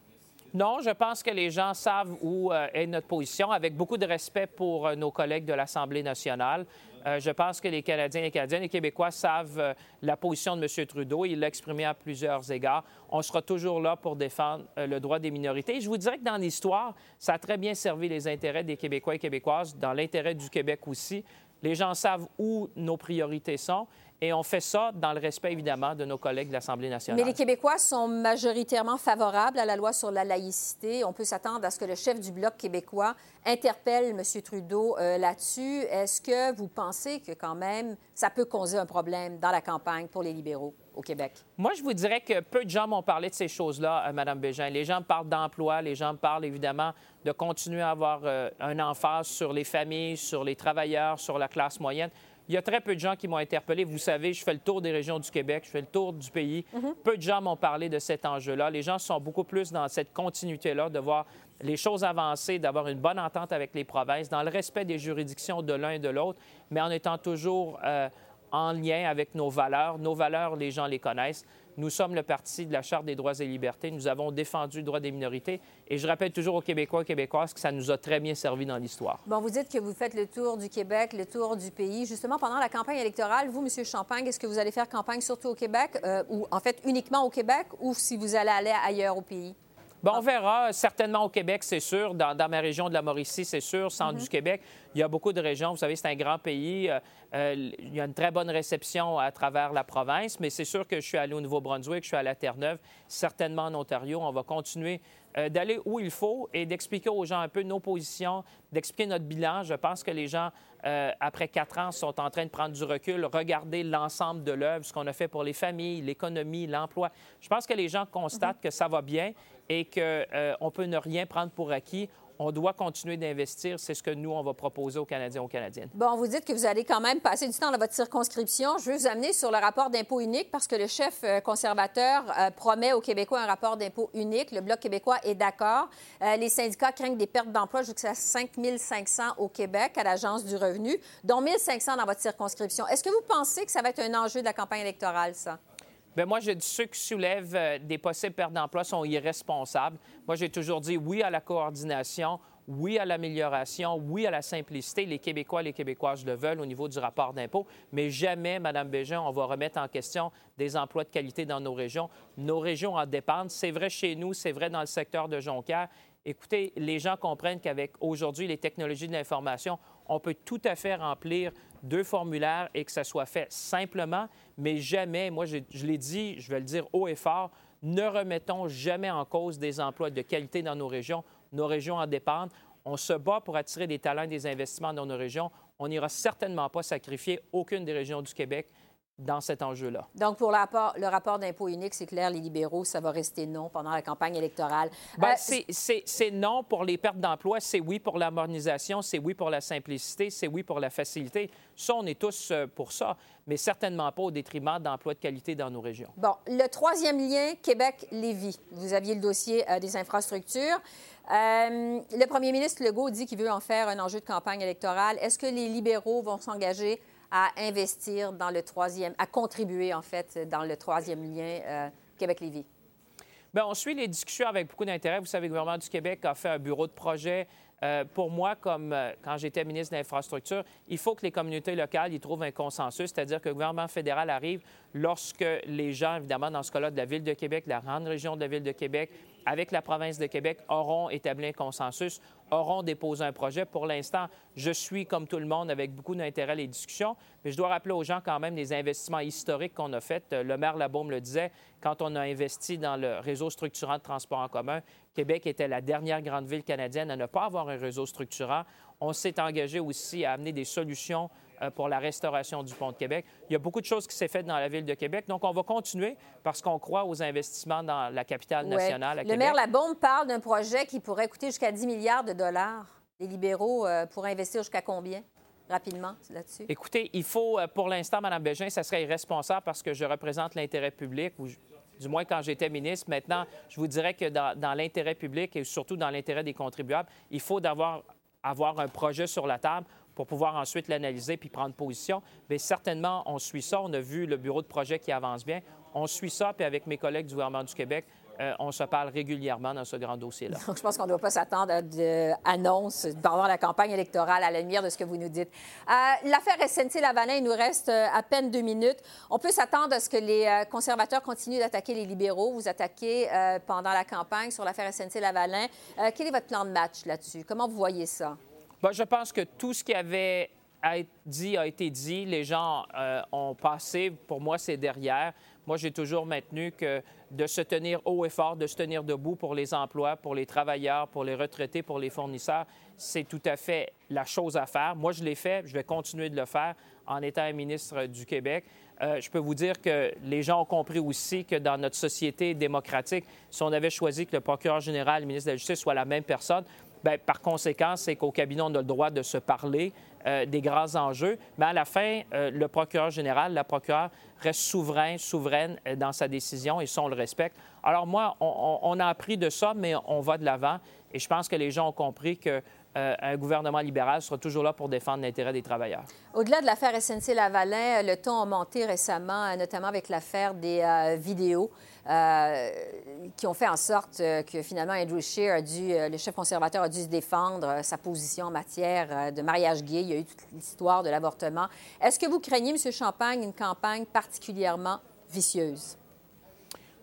Non, je pense que les gens savent où euh, est notre position, avec beaucoup de respect pour euh, nos collègues de l'Assemblée nationale. Euh, je pense que les Canadiens, les Canadiennes, les Québécois savent la position de M. Trudeau. Il l'a exprimé à plusieurs égards. On sera toujours là pour défendre le droit des minorités. je vous dirais que dans l'histoire, ça a très bien servi les intérêts des Québécois et Québécoises, dans l'intérêt du Québec aussi. Les gens savent où nos priorités sont. Et on fait ça dans le respect, évidemment, de nos collègues de l'Assemblée nationale. Mais les Québécois sont majoritairement favorables à la loi sur la laïcité. On peut s'attendre à ce que le chef du Bloc québécois interpelle M. Trudeau euh, là-dessus. Est-ce que vous pensez que, quand même, ça peut causer un problème dans la campagne pour les libéraux au Québec? Moi, je vous dirais que peu de gens m'ont parlé de ces choses-là, euh, Mme Bégin. Les gens parlent d'emploi, les gens parlent, évidemment, de continuer à avoir euh, un emphase sur les familles, sur les travailleurs, sur la classe moyenne. Il y a très peu de gens qui m'ont interpellé. Vous savez, je fais le tour des régions du Québec, je fais le tour du pays. Mhm. Peu de gens m'ont parlé de cet enjeu-là. Les gens sont beaucoup plus dans cette continuité-là, de voir les choses avancer, d'avoir une bonne entente avec les provinces, dans le respect des juridictions de l'un et de l'autre, mais en étant toujours euh, en lien avec nos valeurs. Nos valeurs, les gens les connaissent. Nous sommes le parti de la Charte des droits et libertés. Nous avons défendu le droit des minorités. Et je rappelle toujours aux Québécois et Québécoises que ça nous a très bien servi dans l'histoire. Bon, vous dites que vous faites le tour du Québec, le tour du pays. Justement, pendant la campagne électorale, vous, M. Champagne, est-ce que vous allez faire campagne surtout au Québec, euh, ou en fait uniquement au Québec, ou si vous allez aller ailleurs au pays? Bon, on verra. Certainement au Québec, c'est sûr. Dans, ma région de la Mauricie, c'est sûr. Centre mhm. du Québec, il y a beaucoup de régions. Vous savez, c'est un grand pays. Euh, euh, il y a une très bonne réception à travers la province, mais c'est sûr que je suis allé au Nouveau-Brunswick, je suis à la Terre-Neuve, certainement en Ontario. On va continuer euh, d'aller où il faut et d'expliquer aux gens un peu nos positions, d'expliquer notre bilan. Je pense que les gens, après quatre ans, sont en train de prendre du recul, regarder l'ensemble de l'œuvre, ce qu'on a fait pour les familles, l'économie, l'emploi. Je pense que les gens constatent mhm. que ça va bien et qu'on euh, peut ne rien prendre pour acquis. On doit continuer d'investir. C'est ce que nous, on va proposer aux Canadiens, aux Canadiennes. Bon, vous dites que vous allez quand même passer du temps dans votre circonscription. Je veux vous amener sur le rapport d'impôt unique parce que le chef euh, conservateur euh, promet aux Québécois un rapport d'impôt unique. Le Bloc québécois est d'accord. les syndicats craignent des pertes d'emplois jusqu'à 5 500 au Québec à l'Agence du revenu, dont 1 500 dans votre circonscription. Est-ce que vous pensez que ça va être un enjeu de la campagne électorale, ça? Bien, moi, je dis ceux qui soulèvent euh, des possibles pertes d'emploi sont irresponsables. Moi, j'ai toujours dit oui à la coordination, oui à l'amélioration, oui à la simplicité. Les Québécois les Québécoises le veulent au niveau du rapport d'impôt, mais jamais, Mme Bégin, on va remettre en question des emplois de qualité dans nos régions. Nos régions en dépendent. C'est vrai chez nous, c'est vrai dans le secteur de Jonquière. Écoutez, les gens comprennent qu'avec aujourd'hui les technologies de l'information, on peut tout à fait remplir deux formulaires et que ça soit fait simplement, mais jamais, moi je, l'ai dit, je vais le dire haut et fort, ne remettons jamais en cause des emplois de qualité dans nos régions. Nos régions en dépendent. On se bat pour attirer des talents et des investissements dans nos régions. On n'ira certainement pas sacrifier aucune des régions du Québec dans cet enjeu-là. Donc, pour le rapport, le rapport d'impôt unique, c'est clair, les libéraux, ça va rester non pendant la campagne électorale. Bien, euh, c'est non pour les pertes d'emploi, c'est oui pour la modernisation, c'est oui pour la simplicité, c'est oui pour la facilité. Ça, on est tous euh, pour ça, mais certainement pas au détriment d'emplois de qualité dans nos régions. Bon, le troisième lien, Québec-Lévis. Vous aviez le dossier euh, des infrastructures. le premier ministre Legault dit qu'il veut en faire un enjeu de campagne électorale. Est-ce que les libéraux vont s'engager à investir dans le troisième, à contribuer en fait dans le troisième lien euh, Québec-Lévis? Bien, on suit les discussions avec beaucoup d'intérêt. Vous savez, le gouvernement du Québec a fait un bureau de projet. Euh, pour moi, comme euh, quand j'étais ministre de l'Infrastructure, il faut que les communautés locales y trouvent un consensus, c'est-à-dire que le gouvernement fédéral arrive lorsque les gens, évidemment, dans ce cas-là, de la Ville de Québec, la grande région de la Ville de Québec, avec la province de Québec, auront établi un consensus, auront déposé un projet. Pour l'instant, je suis, comme tout le monde, avec beaucoup d'intérêt les discussions, mais je dois rappeler aux gens quand même les investissements historiques qu'on a faits. Le maire Labaume le disait, quand on a investi dans le réseau structurant de transport en commun, Québec était la dernière grande ville canadienne à ne pas avoir un réseau structurant. On s'est engagé aussi à amener des solutions euh, pour la restauration du pont de Québec. Il y a beaucoup de choses qui s'est faites dans la ville de Québec. Donc, on va continuer parce qu'on croit aux investissements dans la capitale nationale. le maire Labombe parle d'un projet qui pourrait coûter jusqu'à 10 milliards de dollars. Les libéraux pourraient investir jusqu'à combien? rapidement là-dessus? Écoutez, il faut, pour l'instant, Mme Bégin, ça serait irresponsable parce que je représente l'intérêt public, ou du moins quand j'étais ministre. Maintenant, je vous dirais que dans, l'intérêt public et surtout dans l'intérêt des contribuables, il faut d'avoir avoir un projet sur la table pour pouvoir ensuite l'analyser puis prendre position. Mais certainement, on suit ça. On a vu le bureau de projet qui avance bien. On suit ça, puis avec mes collègues du gouvernement du Québec, euh, on se parle régulièrement dans ce grand dossier-là. Donc, je pense qu'on ne doit pas s'attendre à d'annonces pendant la campagne électorale à la lumière de ce que vous nous dites. Euh, l'affaire SNC-Lavalin, il nous reste euh, à peine deux minutes. On peut s'attendre à ce que les conservateurs continuent d'attaquer les libéraux. Vous attaquez pendant la campagne sur l'affaire SNC-Lavalin. quel est votre plan de match là-dessus? Comment vous voyez ça? Bien, je pense que tout ce qui avait dit a été dit. Les gens ont passé. Pour moi, c'est derrière. Moi, j'ai toujours maintenu que de se tenir haut et fort, de se tenir debout pour les emplois, pour les travailleurs, pour les retraités, pour les fournisseurs, c'est tout à fait la chose à faire. Moi, je l'ai fait, je vais continuer de le faire en étant ministre du Québec. Euh, je peux vous dire que les gens ont compris aussi que dans notre société démocratique, si on avait choisi que le procureur général le ministre de la Justice soient la même personne, Bien, par conséquent, c'est qu'au cabinet, on a le droit de se parler euh, des grands enjeux. Mais à la fin, euh, le procureur général, la procureure reste souverain, souveraine euh, dans sa décision et ça, on le respecte. Alors moi, on, a appris de ça, mais on va de l'avant. Et je pense que les gens ont compris que un gouvernement libéral sera toujours là pour défendre l'intérêt des travailleurs. Au-delà de l'affaire SNC-Lavalin, le ton a monté récemment, notamment avec l'affaire des vidéos. Euh, qui ont fait en sorte euh, que finalement Andrew Scheer a dû, euh, le chef conservateur a dû se défendre sa position en matière de mariage gay. Il y a eu toute l'histoire de l'avortement. Est-ce que vous craignez, M. Champagne, une campagne particulièrement vicieuse?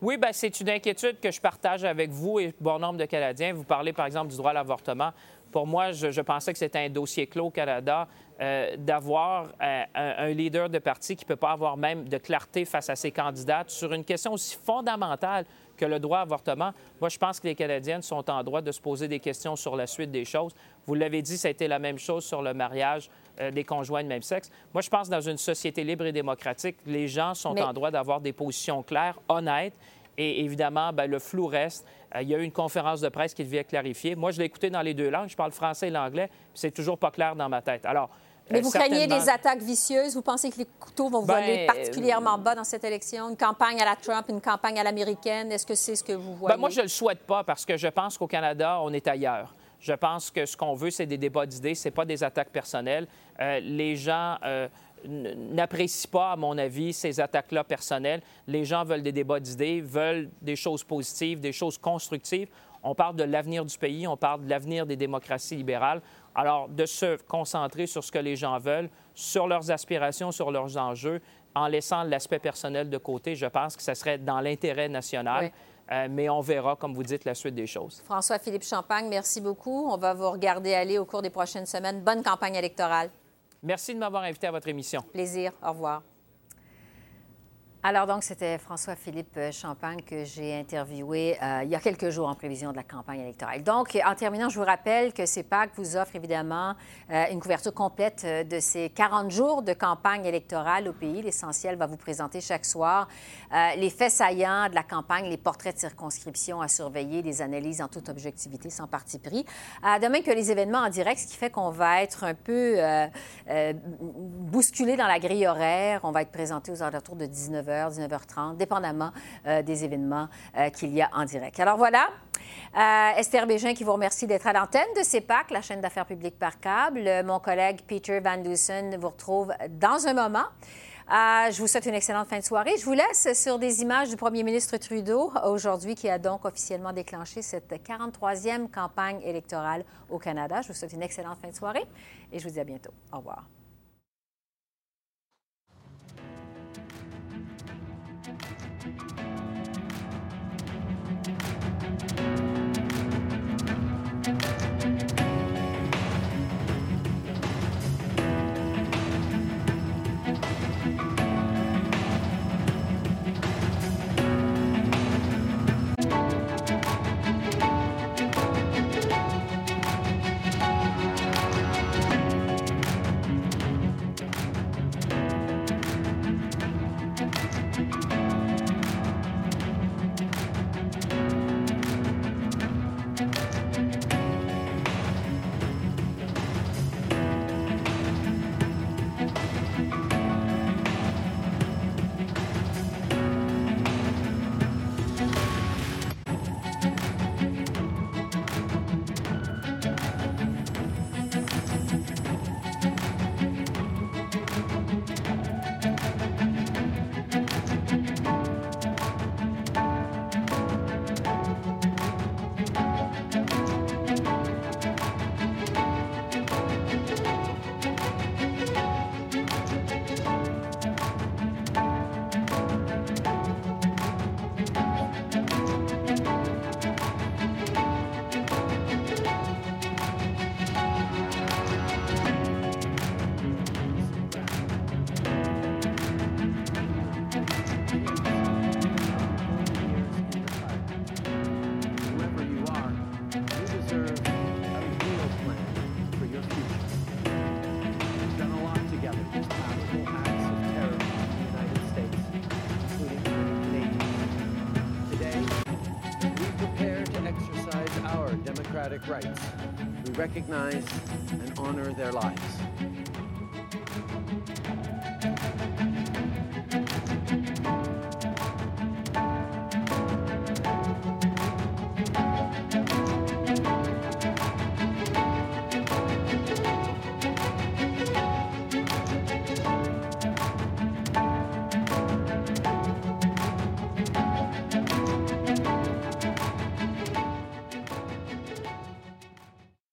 Oui, bien, c'est une inquiétude que je partage avec vous et bon nombre de Canadiens. Vous parlez, par exemple, du droit à l'avortement. Pour moi, je, pensais que c'était un dossier clos au Canada euh, d'avoir euh, un, leader de parti qui ne peut pas avoir même de clarté face à ses candidats sur une question aussi fondamentale que le droit à avortement. Moi, je pense que les Canadiennes sont en droit de se poser des questions sur la suite des choses. Vous l'avez dit, ça a été la même chose sur le mariage euh, des conjoints de même sexe. Moi, je pense que dans une société libre et démocratique, les gens sont en droit d'avoir des positions claires, honnêtes. Et évidemment, bien, le flou reste. Euh, il y a eu une conférence de presse qui devait clarifier. Moi, je l'ai écouté dans les deux langues. Je parle français et l'anglais, c'est toujours pas clair dans ma tête. Alors, mais euh, vous craignez des attaques vicieuses? Vous pensez que les couteaux vont ben, voler particulièrement bas dans cette élection? Une campagne à la Trump, une campagne à l'américaine? Est-ce que c'est ce que vous voyez? Bien, moi, je ne le souhaite pas parce que je pense qu'au Canada, on est ailleurs. Je pense que ce qu'on veut, c'est des débats d'idées, ce pas des attaques personnelles. Euh, les gens n'apprécient pas, à mon avis, ces attaques-là personnelles. Les gens veulent des débats d'idées, veulent des choses positives, des choses constructives. On parle de l'avenir du pays, on parle de l'avenir des démocraties libérales. Alors, de se concentrer sur ce que les gens veulent, sur leurs aspirations, sur leurs enjeux, en laissant l'aspect personnel de côté, je pense que ce serait dans l'intérêt national. Euh, mais on verra, comme vous dites, la suite des choses. François-Philippe Champagne, merci beaucoup. On va vous regarder aller au cours des prochaines semaines. Bonne campagne électorale. Merci de m'avoir invité à votre émission. Plaisir. Au revoir. Alors donc, c'était François-Philippe euh, Champagne que j'ai interviewé euh, il y a quelques jours en prévision de la campagne électorale. Donc, euh, en terminant, je vous rappelle que CEPAC vous offre évidemment une couverture complète de ces 40 jours de campagne électorale au pays. L'essentiel va vous présenter chaque soir les faits saillants de la campagne, les portraits de circonscription à surveiller, des analyses en toute objectivité, sans parti pris. demain que les événements en direct, ce qui fait qu'on va être un peu bousculé dans la grille horaire. On va être présenté aux alentours de 19h 19h30, dépendamment euh, des événements euh, qu'il y a en direct. Alors voilà. Euh, Esther Bégin qui vous remercie d'être à l'antenne de CEPAC, la chaîne d'affaires publiques par câble. Mon collègue Peter Van Dusen vous retrouve dans un moment. Je vous souhaite une excellente fin de soirée. Je vous laisse sur des images du premier ministre Trudeau aujourd'hui qui a donc officiellement déclenché cette 43e campagne électorale au Canada. Je vous souhaite une excellente fin de soirée et je vous dis à bientôt. Au revoir. Rights. We recognize and honor their lives.